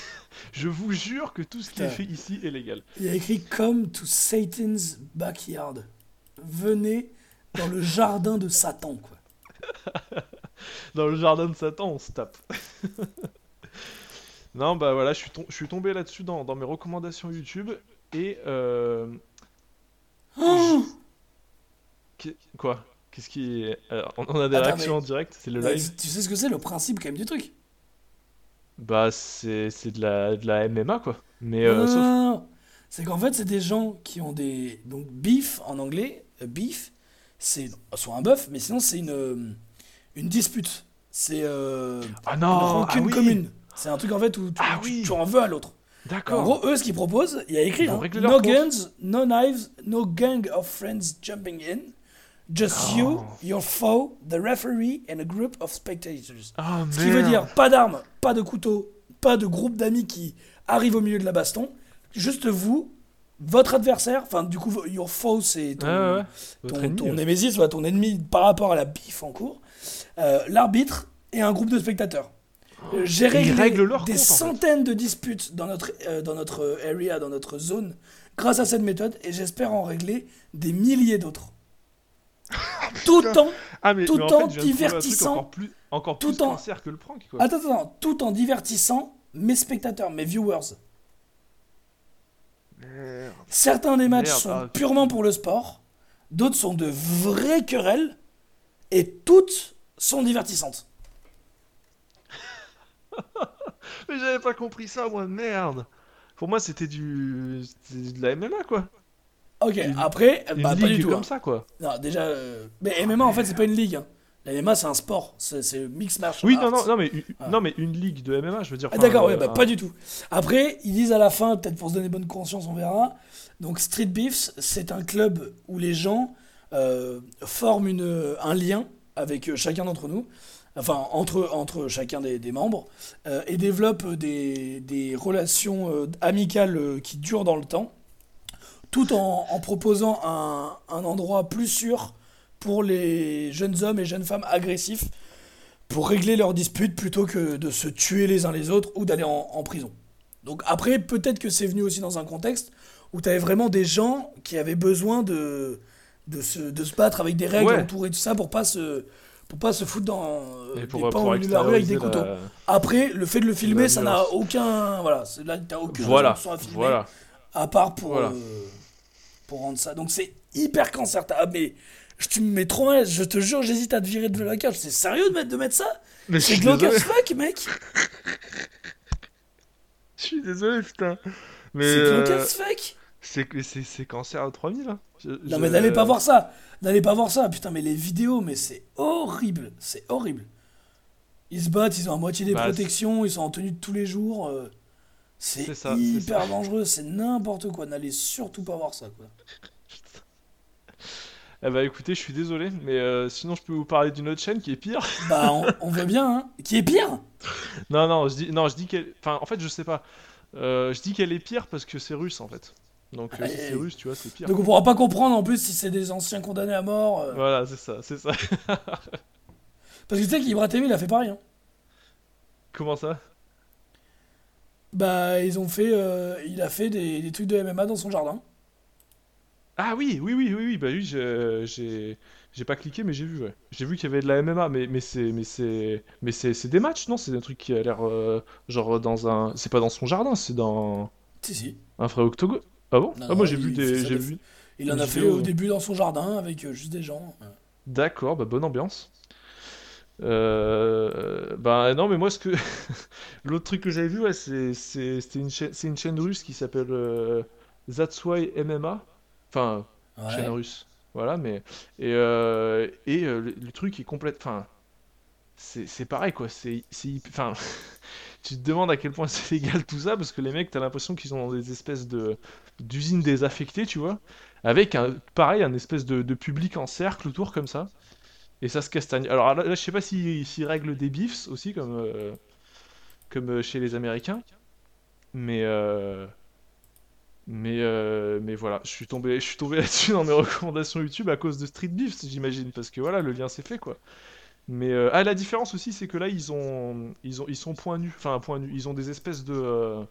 Je vous jure que tout ce qui est fait ici est légal. Il y a écrit Come to Satan's backyard. Venez dans le jardin de Satan, quoi. dans le jardin de Satan, on se tape. non, bah voilà, je suis, je suis tombé là-dessus dans, mes recommandations YouTube et. Euh... Oh Quoi? Qu'est-ce qui. on a des réactions en direct, c'est le live. Tu sais ce que c'est le principe quand même du truc? Bah, c'est de la, de la MMA quoi. Mais. Euh, c'est qu'en fait, c'est des gens qui ont des. Donc, beef en anglais, euh, beef, c'est soit un bœuf, mais sinon, c'est une, euh, une dispute. C'est. ah non Une ah commune. C'est un truc en fait où tu, ah tu, en veux à l'autre. D'accord. En gros, eux, ce qu'ils proposent, il y a écrit hein, No guns, no knives, no gang of friends jumping in. Just you, oh. your foe, the referee and a group of spectators. Oh, Ce qui veut dire pas d'armes, pas de couteau, pas de groupe d'amis qui arrivent au milieu de la baston. Juste vous, votre adversaire, enfin du coup your foe c'est ton, ton, némésis, soit ton ennemi par rapport à la bif en cours, euh, l'arbitre et un groupe de spectateurs. Euh, j'ai réglé des centaines de disputes dans notre, euh, dans notre area, dans notre zone, grâce à cette méthode, et j'espère en régler des milliers d'autres. tout en, ah, tout en, divertissant. Encore plus, encore plus tout en, que le prank. Quoi. Attends, attends, tout en divertissant mes spectateurs, mes viewers. Certains des matchs sont ah, purement pour le sport, d'autres sont de vraies querelles, et toutes sont divertissantes. Mais j'avais pas compris ça, moi, merde. Pour moi, c'était du... de la MMA, quoi. Ok, après, bah, pas du tout. comme hein. ça, quoi. Non, déjà, euh, mais MMA, en fait, c'est pas une ligue. Hein. La MMA, c'est un sport, c'est mix match. Oui, non, non, non, mais, non, mais une ligue de MMA, je veux dire. Ah, D'accord, ouais, bah, pas du tout. Après, ils disent à la fin, peut-être pour se donner bonne conscience, on verra. Donc, Street Beefs, c'est un club où les gens euh, forment une, un lien avec chacun d'entre nous enfin entre, entre chacun des, des membres, euh, et développent des, des relations amicales qui durent dans le temps tout en, proposant un, endroit plus sûr pour les jeunes hommes et jeunes femmes agressifs pour régler leurs disputes plutôt que de se tuer les uns les autres ou d'aller en, prison. Donc après, peut-être que c'est venu aussi dans un contexte où tu avais vraiment des gens qui avaient besoin de, de, se, de se battre avec des règles autour et tout ça pour pas se pour pas se foutre dans des de la rue avec des couteaux. Après, le fait de le filmer, ça n'a aucun voilà, là t'as aucune voilà. à filmer, voilà. à part pour euh, pour rendre ça. Donc c'est hyper concertable. Ah, mais je, tu me mets trop mal. Je te jure, j'hésite à te virer de la cage. C'est sérieux de mettre, de mettre ça? C'est glauque fuck, mec Je suis désolé, putain. C'est glauque euh... fuck c'est cancer à 3000 hein. Non mais n'allez pas voir ça N'allez pas voir ça Putain mais les vidéos mais c'est horrible C'est horrible Ils se battent, ils ont à moitié des bah, protections, ils sont en tenue de tous les jours. Euh. C'est hyper dangereux, c'est n'importe quoi. N'allez surtout pas voir ça, quoi. Eh bah écoutez, je suis désolé, mais euh, sinon je peux vous parler d'une autre chaîne qui est pire. Bah on, veut bien, hein. Qui est pire? Non, non, je dis, non, je dis qu'elle. Enfin, en fait, je sais pas. Euh, je dis qu'elle est pire parce que c'est russe en fait. Donc euh, si c'est russe, tu vois, c'est pire. Donc on pourra pas comprendre en plus si c'est des anciens condamnés à mort. Voilà, c'est ça, c'est ça. parce que tu sais qu'Ibra TV il a fait pareil. Hein. Comment ça? Bah, ils ont fait. Euh, il a fait des, des, trucs de MMA dans son jardin. Ah oui, oui, oui, oui, oui, bah oui, j'ai. J'ai pas cliqué, mais j'ai vu, ouais. J'ai vu qu'il y avait de la MMA, mais, mais c'est mais c'est mais c'est des matchs, non? C'est un truc qui a l'air euh, genre dans un. C'est pas dans son jardin, c'est dans. Si si. Un vrai octogone. Ah bon? Ah moi j'ai vu des, j'ai vu. Il en a fait au début dans son jardin avec euh, juste des gens. D'accord, bah bonne ambiance. Euh, bah non, mais moi, ce que l'autre truc que j'avais vu, ouais, c'est c'était une chaîne, c'est une chaîne russe qui s'appelle euh, That's Why MMA, enfin chaîne russe, voilà, mais et euh, et euh, le, truc est complète, enfin c'est pareil quoi, c'est enfin tu te demandes à quel point c'est légal tout ça parce que les mecs, t'as l'impression qu'ils sont dans des espèces de d'usines désaffectées, tu vois, avec un pareil un espèce de, de public en cercle autour comme ça. Et ça se castagne. Alors là, je sais pas s'ils si, règlent des bifs aussi, comme, euh, comme chez les Américains. Mais, euh, mais, mais voilà, je suis tombé, je suis tombé là-dessus dans mes recommandations YouTube à cause de Street Beefs, j'imagine. Parce que voilà, le lien s'est fait, quoi. Mais ah, la différence aussi, c'est que là, ils ont, ils ont, ils sont point nus. Enfin, point nus. Ils ont des espèces de,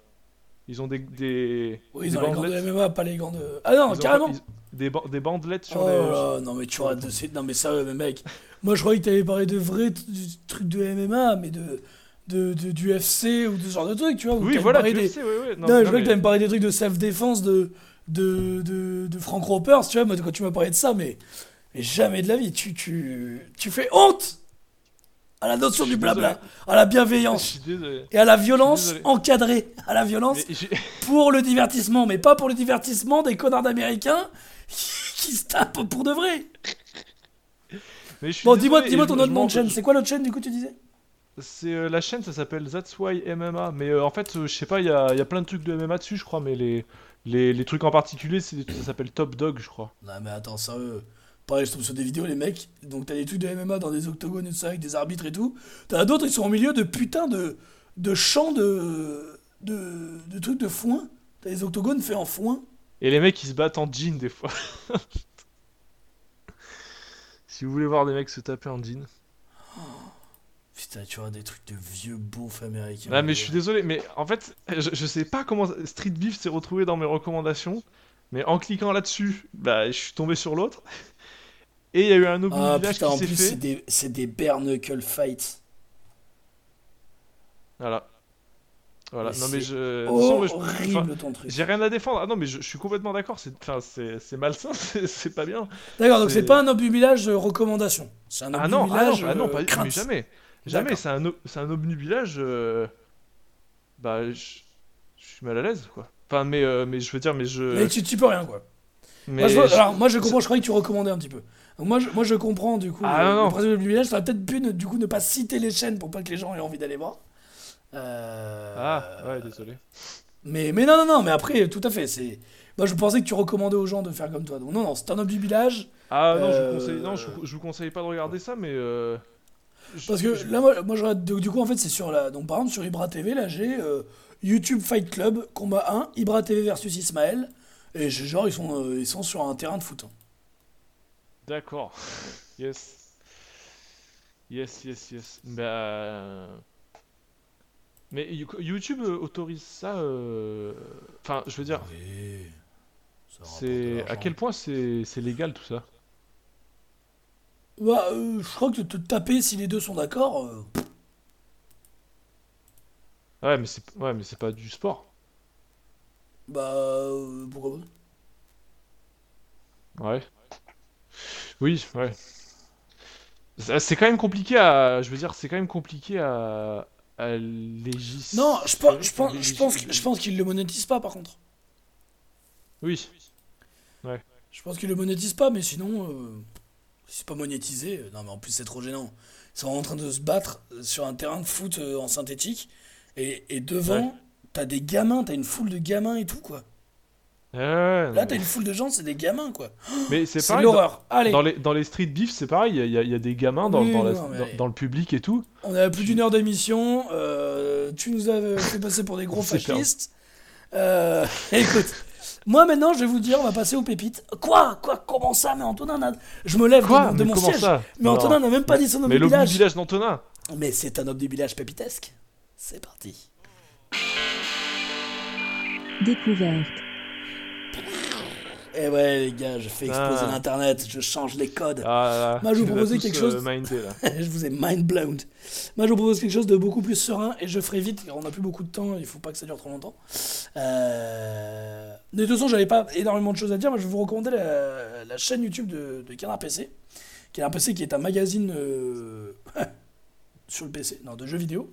Ils ont des. des Oui, ils des ont les gants de. MMA, pas les gants de. Ah non, Ils ont- carrément ils- des, ba- des bandelettes sur Oh les. non mais tu vois, non mais sérieux, mais mec, moi je croyais que t'avais parlé de vrais t- du truc de MMA, mais de, de, de- du UFC ou de ce genre de truc, tu vois. Oui, voilà, tu des- ouais, ouais. Non, je croyais mais- que t'allais me parler des trucs de self-défense de, de, de, de Frank Ropers, tu vois, moi, quand tu m'as parlé de ça, mais, mais jamais de la vie, tu, tu, tu fais honte à la notion du blabla, désolé. à la bienveillance et à la violence encadrée, à la violence pour le divertissement, mais pas pour le divertissement des connards d'américains qui se tapent pour de vrai. mais je suis Bon, dis-moi et ton autre nom de chaîne, c'est quoi l'autre chaîne du coup tu disais? C'est euh, la chaîne, ça s'appelle That's Why MMA. Mais euh, en fait, euh, je sais pas, il y a, il y a plein de trucs de MMA dessus, je crois. Mais les, les, les trucs en particulier, c'est ça s'appelle Top Dog, je crois. Non mais attends, sérieux. Pareil, je tombe sur des vidéos, les mecs. Donc t'as des trucs de MMA dans des octogones ça, avec des arbitres et tout. T'en as d'autres, ils sont au milieu de putain de, de champs de, de, de trucs de foin. T'as des octogones faits en foin. Et les mecs, ils se battent en jean des fois. si vous voulez voir des mecs se taper en jean. Putain, tu vois, des trucs de vieux beaufs américains. Ah, mais je suis désolé, mais en fait, je, je sais pas comment Street Beef s'est retrouvé dans mes recommandations. Mais en cliquant là-dessus, bah, je suis tombé sur l'autre. Et il y a eu un Obi Ah Village putain, en qui s'est plus, fait. c'est des, c'est des bare knuckle fights. Voilà. Voilà. Mais non, mais je. enfin, Horrible ton truc. J'ai rien à défendre. Ah non, mais je, je suis complètement d'accord. C'est, enfin, c'est, malsain. C'est, pas bien. D'accord, donc c'est- pas un obnubilage euh, recommandation. C'est un Ah non, ah non, obnubilage ah non, euh, pas, mais jamais. Jamais. C'est un, un obnubilage. euh, Bah, je, suis mal à l'aise, quoi. Enfin, mais, euh, mais je veux dire, mais je. Mais tu, tu peux rien, quoi. mais Moi, je vois- alors, moi, je comprends, je croyais que tu recommandais un petit peu. Donc, moi, je, moi, je comprends, du coup, Ah, euh, non, le non. principe du privilège. Ça aurait peut-être pu, ne- du coup, ne pas citer les chaînes pour pas que les gens aient envie d'aller voir. Euh, Ah, ouais, désolé. Mais, mais non, non, non, mais après, tout à fait. c'est Moi, je pensais que tu recommandais aux gens de faire comme toi. Donc, non, non, c'est un obnubilage. Ah non, je Euh, vous conseille, non, je, vous- je vous conseille pas de regarder ça, mais. Euh, Parce que là, moi, moi je regarde- du coup, en fait, c'est sur la. Donc, par exemple, sur Ibra TV, là, j'ai euh, YouTube Fight Club, combat 1, Ibra TV versus Ismaël. Et j'ai- genre, ils sont, euh, ils sont sur un terrain de foot. hein. D'accord. Yes. Yes, yes, yes. Bah. Mais You- YouTube euh, autorise ça. euh, Enfin, je veux dire, c'est à quel point c'est c'est légal tout ça? Bah, euh, je crois que te taper si les deux sont d'accord. euh, Ouais, mais c'est ouais, mais c'est pas du sport. bah, euh, pourquoi pas Ouais. Oui, ouais. Ça- C'est quand même compliqué à. Je veux dire, c'est quand même compliqué à. à légis. Non, je pense, je pense, je pense, je pense qu'ils le monétisent pas, par contre. Oui. Je pense qu'ils le monétisent pas, mais sinon, euh, c'est pas monétisé, euh, non, mais en plus, c'est trop gênant. Ils sont en train de se battre sur un terrain de foot euh, en synthétique, et, et devant, Ouais. t'as des gamins, t'as une foule de gamins et tout, quoi. Là, t'as une foule de gens, c'est des gamins, quoi. Mais c'est pareil. dans- l'horreur. Allez, Dans les, dans les street beef, c'est pareil, il y, y a- il y a des gamins dans, Oui, dans, la- mais- dans- le public et tout. on a plus d'une heure d'émission, euh, tu nous as fait passer pour des gros fascistes. Euh, écoute, moi maintenant, je vais vous dire, on va passer aux pépites. Quoi? Quoi? Comment ça? Mais Antonin, n'a- je me lève de Quoi? mon- de, Mais mon comment siège. ça? Mais Non. Antonin n'a même pas dit son nom Mais du village. village d'Antonin Mais c'est un homme du village pépitesque. C'est parti. Découverte. Eh ouais, les gars, je fais exploser Ah. l'internet, je change les codes. Ah là là, Moi, je vous tous, quelque euh, chose- mindé, là. je vous ai mind blown. Moi, je vous propose quelque chose de beaucoup plus serein et je ferai vite on n'a plus beaucoup de temps. Il faut pas que ça dure trop longtemps. Euh... De toute façon, j'avais pas énormément de choses à dire. Moi, je vais vous recommander la, la chaîne YouTube de, de Canard PC. Canard PC qui est un magazine euh, sur le PC, non, de jeux vidéo.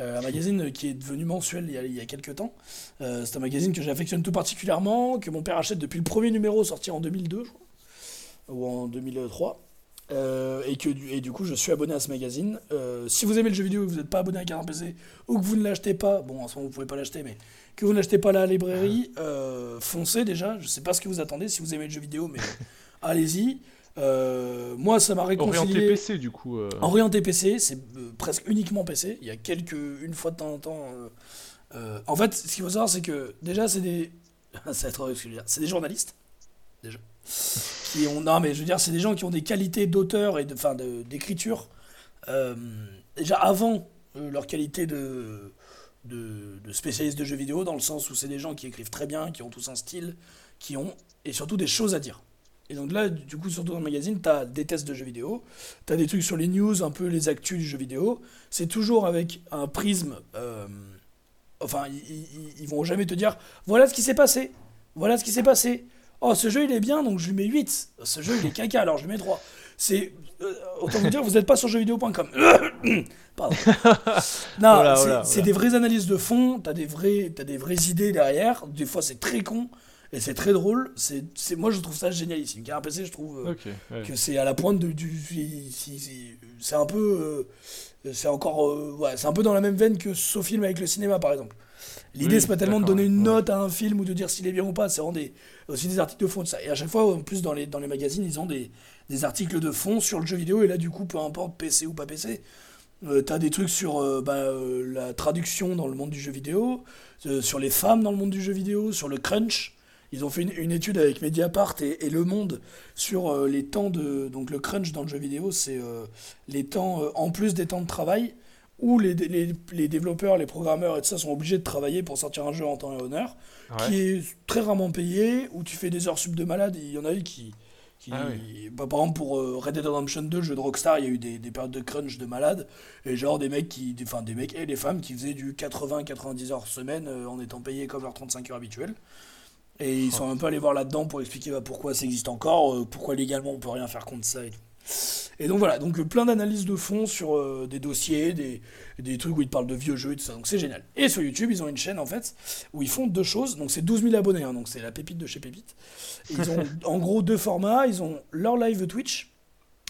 Euh, un magazine qui est devenu mensuel il y a, il y a quelques temps. Euh, c'est un magazine que j'affectionne tout particulièrement, que mon père achète depuis le premier numéro sorti en 2002, je crois, ou en 2003. Euh, et que et du coup je suis abonné à ce magazine. Si vous aimez le jeu vidéo et que vous n'êtes pas abonné à Canard PC ou que vous ne l'achetez pas, bon en ce moment vous pouvez pas l'acheter, mais que vous ne l'achetez pas à la librairie, foncez déjà. Je sais pas ce que vous attendez si vous aimez le jeu vidéo, mais allez-y. Euh, moi ça m'a Orienté réconcilié. PC, du coup. euh. Orienté PC, c'est euh, presque uniquement PC. Il y a quelques, une fois de temps en temps. euh, en fait, ce qu'il faut savoir, c'est que déjà, c'est des. horrible ce. C'est des journalistes, déjà. Qui ont. Non, mais je veux dire, c'est des gens qui ont des qualités d'auteur et de, enfin, d'écriture. déjà avant leur qualité de, de, de spécialistes de jeux vidéo, dans le sens où c'est des gens qui écrivent très bien, qui ont tous un style, qui ont, et surtout des choses à dire. Et donc là, du coup, surtout dans le magazine, tu as des tests de jeux vidéo, tu as des trucs sur les news, un peu les actus du jeu vidéo. C'est toujours avec un prisme. euh, enfin, ils, vont jamais te dire voilà ce qui s'est passé, voilà ce qui s'est passé. Oh, ce jeu il est bien, donc je lui mets 8. Ce jeu il est caca, alors je lui mets 3. C'est. euh, autant vous dire, vous n'êtes pas sur jeuxvideo.com. Pardon. Non, Voilà, c'est voilà, c'est voilà. des vraies analyses de fond, t'as des, t'as des vraies idées derrière. Des fois c'est très con et c'est très drôle. C'est, c'est, moi je trouve ça génialissime. Car un PC, je trouve euh, ouais. que c'est à la pointe de, du. si- C'est un peu. euh, c'est encore. euh, ouais, c'est un peu dans la même veine que ce film avec le cinéma par exemple. L'idée Oui, c'est pas tellement de donner une ouais. note à un film ou de dire s'il est bien ou pas, c'est vraiment des, aussi des articles de fond de ça. Et à chaque fois, en plus dans les, dans les magazines, ils ont des, des articles de fond sur le jeu vidéo. Et là, du coup, peu importe PC ou pas PC, euh, t'as des trucs sur euh, bah, euh, la traduction dans le monde du jeu vidéo, sur les femmes dans le monde du jeu vidéo, sur le crunch. Ils ont fait une, une étude avec Mediapart et, et Le Monde sur euh, les temps de. Donc le crunch dans le jeu vidéo, c'est euh, les temps, euh, en plus des temps de travail, où les, les, les développeurs, les programmeurs et tout ça sont obligés de travailler pour sortir un jeu en temps et honneur, Ouais. qui est très rarement payé, où tu fais des heures sub de malade. Il y en a eu qui. qui Ah bah, par exemple, pour euh, Red Dead Redemption 2, le jeu de Rockstar, il y a eu des, des périodes de crunch de malade, et genre des mecs qui. des- Enfin, des mecs et des femmes qui faisaient du 80-90 heures semaine euh, en étant payés comme leurs 35 heures habituelles. Et ils sont un peu allés voir là-dedans pour expliquer bah, pourquoi ça existe encore, euh, pourquoi légalement on peut rien faire contre ça et tout. Et donc voilà, donc euh, plein d'analyses de fond sur euh, des dossiers, des, des trucs où ils parlent de vieux jeux et tout ça, donc c'est génial. Et sur YouTube, ils ont une chaîne en fait où ils font deux choses, donc c'est 12 000 abonnés, hein, donc c'est la pépite de chez Pépite. Et ils ont en gros deux formats, ils ont leur live Twitch,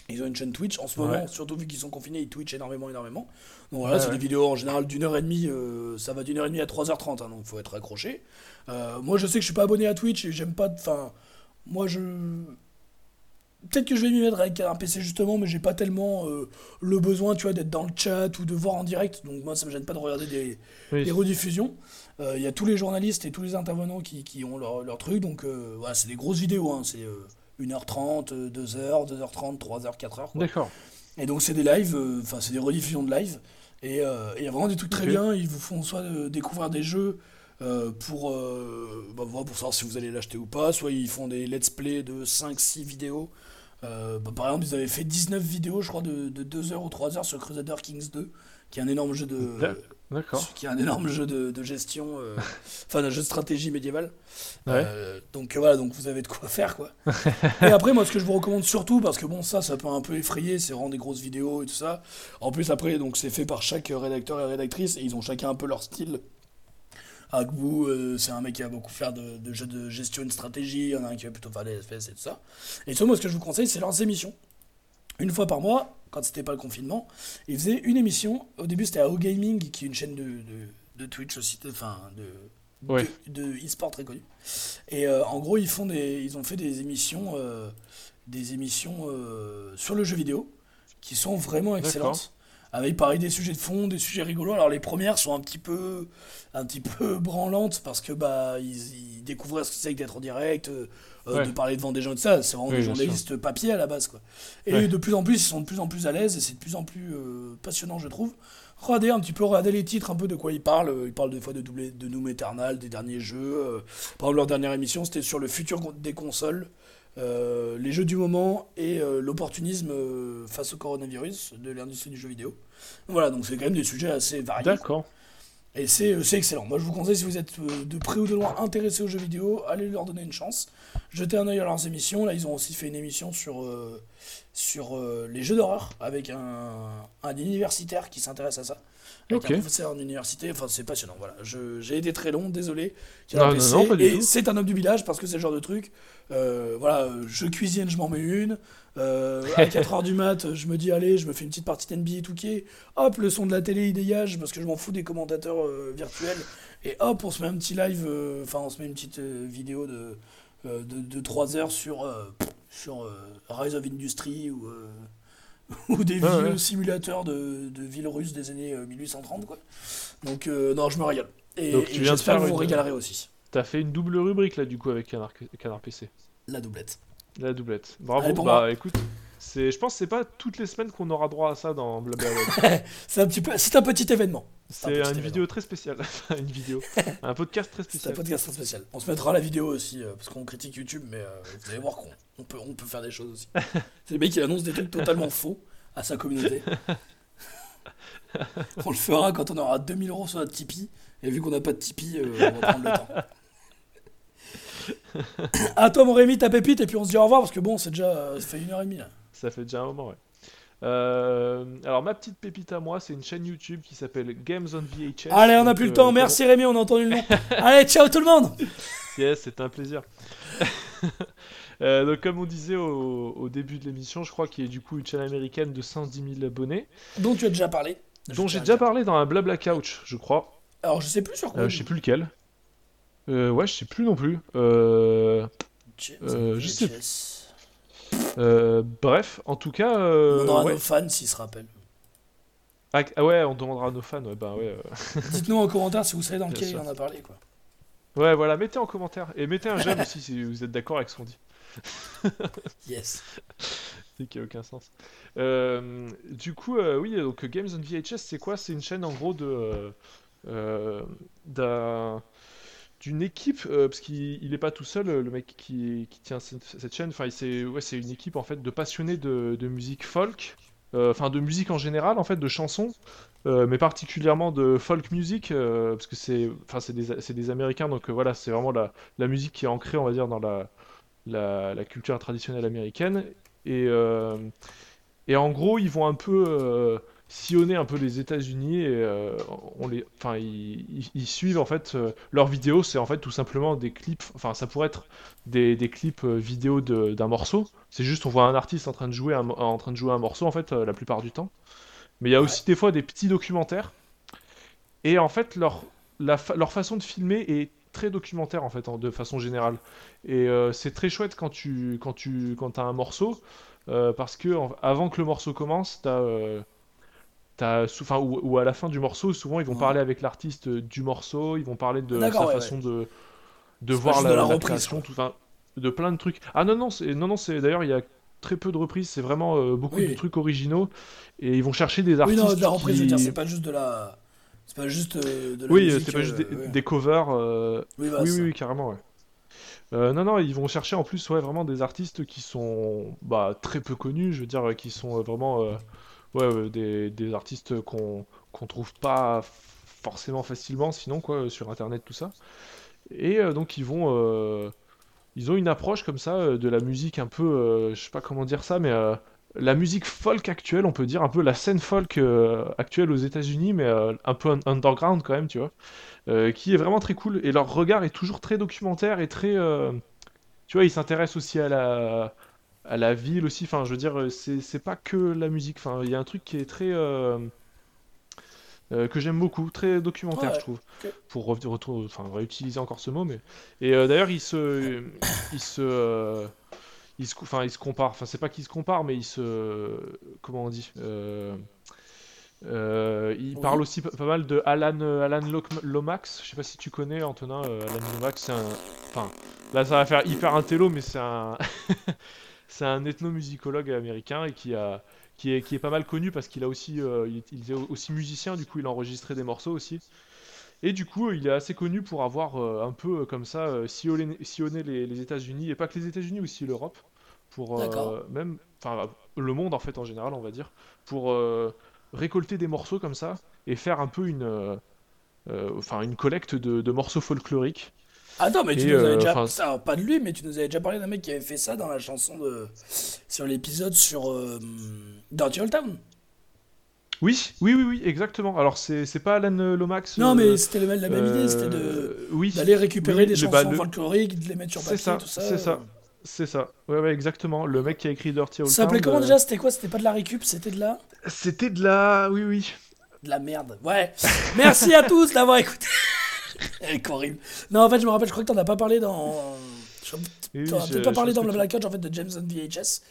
ils ont une chaîne Twitch en ce moment, Ouais. surtout vu qu'ils sont confinés, ils Twitch énormément, énormément. Donc voilà, Ouais, c'est ouais. des vidéos en général d'une heure et demie, euh, ça va d'une heure et demie à 3h30, hein, donc faut être accroché. Euh, moi je sais que je suis pas abonné à Twitch et j'aime pas. Enfin, moi je. Peut-être que je vais m'y mettre avec un PC justement, mais j'ai pas tellement euh, le besoin, tu vois, d'être dans le chat ou de voir en direct. Donc moi ça me gêne pas de regarder des, Oui. des rediffusions. Il y a tous les journalistes et tous les intervenants qui, qui ont leur, leur truc, donc voilà, c'est des grosses vidéos, hein, c'est 1h30, euh, 2h, 2h30, 3h, 4h. Quoi. D'accord. Et donc c'est des lives, euh, enfin c'est des rediffusions de live. Et euh, et il y a vraiment des trucs très bien. Ils vous font soit euh, découvrir des jeux pour, bah, voilà, pour savoir si vous allez l'acheter ou pas, soit ils font des let's play de 5-6 vidéos. Bah, par exemple, ils avaient fait 19 vidéos, je crois, de, de 2h ou 3h sur Crusader Kings 2, qui est un énorme jeu de, D'accord. qui est un énorme jeu de, de gestion, euh, enfin un jeu de stratégie médiévale. Ouais. Euh, donc euh, voilà, donc vous avez de quoi faire quoi. et après moi ce que je vous recommande surtout, parce que bon ça ça peut un peu effrayer, c'est vraiment des grosses vidéos et tout ça. En plus après donc c'est fait par chaque rédacteur et rédactrice et ils ont chacun un peu leur style. Agbu, euh, c'est un mec qui va beaucoup faire de, de jeux de gestion et de stratégie, il y en a un qui va plutôt faire des FPS et tout ça. Et sur moi ce que je vous conseille c'est leurs émissions. Une fois par mois, quand c'était pas le confinement, ils faisaient une émission. Au début, c'était à O Gaming, qui est une chaîne de, de, de Twitch aussi, enfin de, Ouais. de, e-sport très connue. Et euh, en gros, ils font des, ils ont fait des émissions, euh, des émissions euh, sur le jeu vidéo, qui sont vraiment excellentes. Avec pareil des sujets de fond, des sujets rigolos. Alors les premières sont un petit peu, un petit peu branlantes parce que bah ils, ils découvraient ce que c'est que d'être en direct, euh, Ouais. de parler devant des gens tout ça. C'est vraiment Oui, des journalistes papier à la base quoi. Et Ouais. de plus en plus, ils sont de plus en plus à l'aise et c'est de plus en plus euh, passionnant, je trouve. Regardez un petit peu, regardez les titres, un peu de quoi ils parlent. Euh, Ils parlent des fois de, doublé, de Doom Eternal, des derniers jeux. Par exemple, leur dernière émission, c'était sur le futur des consoles, euh, les jeux du moment et euh, l'opportunisme euh, face au coronavirus de l'industrie du jeu vidéo. Voilà, donc c'est quand même des sujets assez variés. D'accord. Et c'est euh, c'est excellent. Moi, je vous conseille, si vous êtes euh, de près ou de loin intéressé aux jeux vidéo, allez leur donner une chance. Jetez un œil à leurs émissions. Là, ils ont aussi fait une émission sur, euh, les jeux d'horreur avec un universitaire qui s'intéresse à ça. Avec Ok. un professeur en université. Enfin, c'est passionnant. Voilà. J'ai été très long, désolé. Non, non, non, et c'est un homme du village parce que c'est le genre de truc. euh, voilà, je cuisine, je m'en mets une. Euh, à 4h du mat, je me dis, allez, je me fais une petite partie de NBA 2K. Hop, le son de la télé, il dégage parce que je m'en fous des commentateurs euh, virtuels. Et hop, on se met un petit live, enfin, on se met une petite vidéo de, de, de 3 heures sur, sur Rise of Industry ou, ou des vieux ouais. simulateurs de, de villes russes des années euh, 1830, quoi. Donc, euh, non, je me régale. Et, Donc, tu et j'espère que vous une- régalerez aussi. T'as fait une double rubrique là du coup avec Canard, Canard PC. La doublette. La doublette. Bravo. Allez, bah moi. écoute, C'est, je pense que c'est pas toutes les semaines qu'on aura droit à ça dans Blabla c'est un petit peu, c'est un petit événement. C'est une vidéo très spéciale, une vidéo, un podcast très spécial. C'est un podcast très spécial. On se mettra la vidéo aussi euh, parce qu'on critique YouTube, mais euh, vous allez voir qu'on peut, on peut faire des choses aussi. c'est le mec qui annonce des trucs totalement faux à sa communauté. on le fera quand on aura 2000 euros sur notre Tipeee. Et vu qu'on n'a pas de Tipeee, euh, on va prendre le temps. à toi, mon Rémi, ta pépite, et puis on se dit au revoir parce que bon, c'est déjà, ça fait une heure et demie là. Ça fait déjà un moment, ouais. Euh, alors ma petite pépite à moi, c'est une chaîne YouTube qui s'appelle Games on VHS. Allez, on n'a plus le temps. Merci Rémi, on a entendu le nom. Allez, ciao tout le monde. Yes, c'est un plaisir. Euh, donc comme on disait au, début de l'émission, je crois qu'il y a du coup une chaîne américaine de 110 000 abonnés. Dont tu as déjà parlé. Dont j'ai déjà parlé dans un Blabla Couch, je crois. Alors je sais plus sur quoi. Euh, je sais plus lequel. ouais, je sais plus non plus. Euh, je sais. Euh, bref, en tout cas. Euh, on demandera à nos fans s'ils se rappellent. Ah, ah, ouais, on demandera à nos fans. Ouais, bah ouais. Euh. Dites-nous en commentaire si vous savez dans lequel il en a parlé, quoi. Ouais, voilà, mettez en commentaire. Et mettez un j'aime aussi si vous êtes d'accord avec ce qu'on dit. yes. C'est qui a aucun sens. du coup, oui, donc Games on VHS, c'est quoi? C'est une chaîne en gros de. d'un d'une équipe, euh, parce qu'il n'est pas tout seul, le mec qui, tient cette, chaîne. Enfin, c'est ouais, une équipe en fait de passionnés de, musique folk, euh, enfin de musique en général, en fait, de chansons, euh, mais particulièrement de folk music, parce que c'est, enfin, c'est des, des, Américains, donc voilà, c'est vraiment la, la, musique qui est ancrée, on va dire, dans la, la, la culture traditionnelle américaine. Et, et en gros, ils vont un peu sillonner un peu les États-Unis et euh, on les, enfin ils, suivent en fait euh, leurs vidéos, c'est en fait tout simplement des clips, enfin ça pourrait être des, des clips euh, vidéo d'un morceau. C'est juste on voit un artiste en train de jouer un, en train de jouer un morceau en fait la plupart du temps. Mais il y a aussi des fois des petits documentaires et en fait leur la, leur façon de filmer est très documentaire en fait de façon générale et c'est très chouette quand tu quand tu quand as un morceau parce que avant que le morceau commence t'as Enfin, ou, à la fin du morceau, souvent ils vont parler avec l'artiste du morceau, ils vont parler de sa façon de, de voir la, la, création, tout, de plein de trucs. Ah non, non, c'est, non, non, d'ailleurs, il y a très peu de reprises, c'est vraiment euh, beaucoup de trucs originaux, et ils vont chercher des artistes. Oui, non, de la reprise, c'est pas juste de la. C'est pas juste euh, de la Oui, c'est pas juste des, euh, covers. Oui, oui, oui, carrément, ouais. non, non, ils vont chercher en plus ouais, vraiment des artistes qui sont bah, très peu connus, je veux dire, qui sont vraiment ouais, des, des, artistes qu'on qu'on trouve pas forcément facilement sinon quoi sur internet tout ça. Et euh, donc ils vont euh, ils ont une approche comme ça euh, de la musique un peu je sais pas comment dire ça mais la musique folk actuelle on peut dire un peu la scène folk actuelle aux États-Unis mais un peu underground quand même tu vois. Qui est vraiment très cool et leur regard est toujours très documentaire et très tu vois ils s'intéressent aussi à la à la ville aussi. Enfin, je veux dire, c'est pas que la musique. Enfin, il y a un truc qui est très. Euh, euh, que j'aime beaucoup, très documentaire, je trouve. Pour retour, enfin, réutiliser encore ce mot, mais. Et euh, d'ailleurs, il se. il se. il se, enfin, il se compare. Enfin, c'est pas qu'il se compare, mais il se. Comment on dit il parle aussi pas, mal de Alan, Alan Lomax. Je sais pas si tu connais, Antonin. Alan Lomax, c'est un. Enfin, là, ça va faire hyper intello, mais c'est un. c'est un ethnomusicologue américain et qui, a, qui, est, qui est pas mal connu parce qu'il a aussi, euh, il, est aussi musicien, du coup il a enregistré des morceaux aussi. Et du coup, il est assez connu pour avoir euh, un peu euh, comme ça sillonné, les, les États-Unis, et pas que les États-Unis, aussi l'Europe, pour même, enfin le monde en fait en général, on va dire, pour récolter des morceaux comme ça et faire un peu une, enfin une collecte de, de morceaux folkloriques. Ah non, mais tu nous avais euh, déjà. pas de lui, mais tu nous avais déjà parlé d'un mec qui avait fait ça dans la chanson de. Sur l'épisode sur. Euh... Dirty Old Town. Oui, oui, oui, oui, exactement. Alors, c'est pas Alan Lomax. Non, mais euh, c'était la même idée, c'était oui, d'aller récupérer des chansons folkloriques, de les mettre sur papier, ça, tout ça. C'est ça. C'est ça. Ouais, ouais, exactement. Le mec qui a écrit Dirty Old Town. Ça s'appelait comment euh, déjà? C'était quoi? C'était pas de la récup, c'était de la. C'était de la. Oui, oui. De la merde. Ouais. Merci à tous d'avoir écouté. Elle est horrible. Non, en fait, je me rappelle, je crois que t'en as pas parlé dans. T'en as peut-être pas parlé dans Black Couch en fait de James on VHS.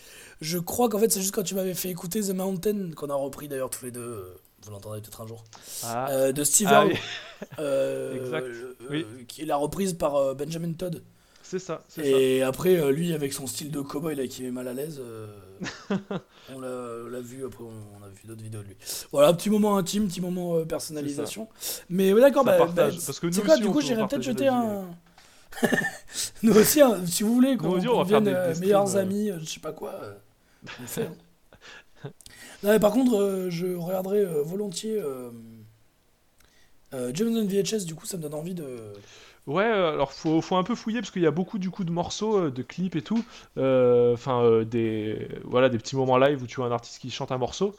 Je crois qu'en fait, c'est juste quand tu m'avais fait écouter The Mountain, qu'on a repris d'ailleurs tous les deux. Vous l'entendrez peut-être un jour. Ah. Euh, de Steve ah, euh, exact. Euh, qui est la reprise par Benjamin Todd. C'est ça, c'est Et après, euh, lui, avec son style de cowboy là, qui met mal à l'aise, euh, on l'a vu, après on a vu d'autres vidéos de lui. Voilà, petit moment intime, petit moment euh, personnalisation. Mais ouais, d'accord, bah, partage, bah, parce que nous c'est quoi, aussi, du coup, peut j'irais peut-être jeter un... Nous aussi, hein, si vous voulez, qu'on devienne euh, meilleurs amis, je sais pas quoi, on le fait. hein. Non, mais par contre, je regarderai volontiers James VHS, du coup, ça me donne envie de... Ouais, euh, alors faut, faut un peu fouiller parce qu'il y a beaucoup du coup de morceaux, euh, de clips et tout. Euh, Enfin, euh, des voilà des petits moments live où tu vois un artiste qui chante un morceau.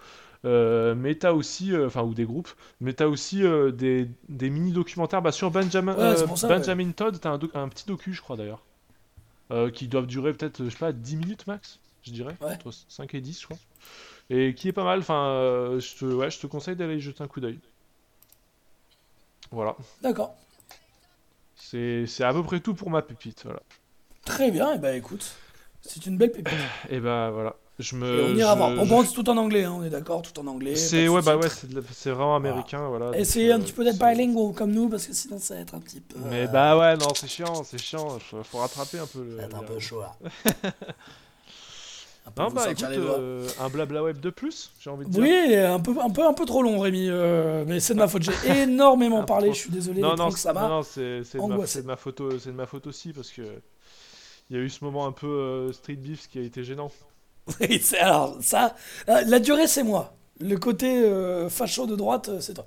Euh, mais t'as aussi, euh, enfin ou des groupes, mais t'as aussi des, des mini documentaires. Bah, sur Benjamin, Ouais, c'est pour ça, ouais. Benjamin Todd, t'as un, un petit docu, je crois d'ailleurs, qui doivent durer peut-être, je sais pas, 10 minutes max, je dirais, Ouais. entre 5 et 10, je crois. Et qui est pas mal. Enfin, je te, ouais, je te conseille d'aller jeter un coup d'œil. Voilà. D'accord. C'est à peu près tout pour ma pépite, voilà. Très bien, et bah écoute, c'est une belle pépite. Et bah voilà, je me. Et on ira je- voir. On je- pense tout en anglais, hein, on est d'accord, tout en anglais. C'est ouais bah ouais, c'est vraiment américain, voilà. Essayez donc, un euh, petit peu d'être bilingual comme nous, parce que sinon ça va être un petit peu. Mais euh, bah ouais, non, c'est chiant, c'est chiant. Faut, faut rattraper un peu. Le... ça va être un peu chaud là. Un peu Non vous bah écoute, euh, un blabla web de plus, j'ai envie de dire. Oui, un peu, un peu, un peu trop long, Rémi. euh, mais c'est de ma faute. J'ai énormément parlé. Je suis désolé. Non non, ça c'est- non, m'a. non, c'est c'est de, ma- angoissé. c'est de ma photo, c'est de ma faute aussi parce que il y a eu ce moment un peu euh, street beef qui a été gênant. Oui, alors ça, la durée c'est moi. Le côté euh, facho de droite, euh, c'est toi.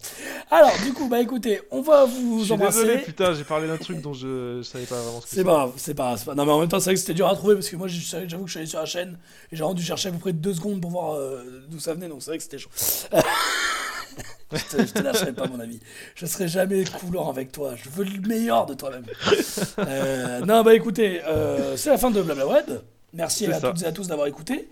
Alors, du coup, bah écoutez, on va Je vous suis embrasser. désolé, putain, j'ai parlé d'un truc dont je, je savais pas vraiment ce que C'est pas c'est pas pas- Non, mais en même temps, c'est vrai que c'était dur à trouver parce que moi, j'avoue que je suis allé sur la chaîne et j'ai rendu chercher à peu près deux secondes pour voir euh, d'où ça venait, donc c'est vrai que c'était chaud. je, te, je te lâcherai pas, mon ami. Je serai jamais coulant avec toi. Je veux le meilleur de toi-même. Euh, non, bah écoutez, c'est la fin de Blabla Web. Merci à ça. toutes et à tous d'avoir écouté.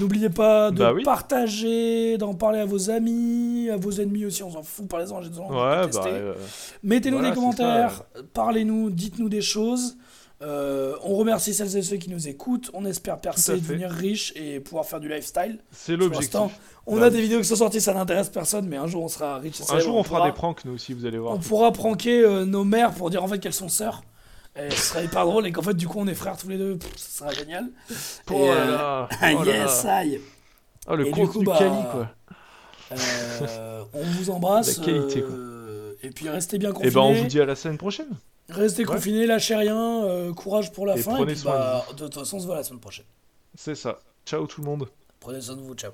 N'oubliez pas de Bah oui. partager, d'en parler à vos amis, à vos ennemis aussi, on s'en fout, parlez-en, j'ai besoin Ouais, bah. euh, Mettez-nous Voilà, des commentaires, parlez-nous, dites-nous des choses. Euh, on remercie celles et ceux qui nous écoutent. On espère percer, devenir riche et pouvoir faire du lifestyle. c'est l'objectif. on Bah a des vidéos qui sont sorties, ça n'intéresse personne, mais un jour on sera riche. et Un jour, on fera pourra- des pranks, nous aussi, vous allez voir. On pourra pranker euh, nos mères pour dire en fait qu'elles sont sœurs. Et ce serait hyper drôle et qu'en fait du coup on est frères tous les deux. Pff, ça sera génial. Oh Et, là euh, là, oh yes, aïe. Oh, le Et du coup, bah, quoi. Euh, on vous embrasse. La qualité, quoi. euh, et puis restez bien Et confinés. ben, on vous dit à la semaine prochaine. Restez Ouais. confinés, lâchez rien, courage pour la Et fin. prenez et puis, soin de bah, de toute façon, on se voit la semaine prochaine. C'est ça. Ciao tout le monde. Prenez soin de vous, ciao.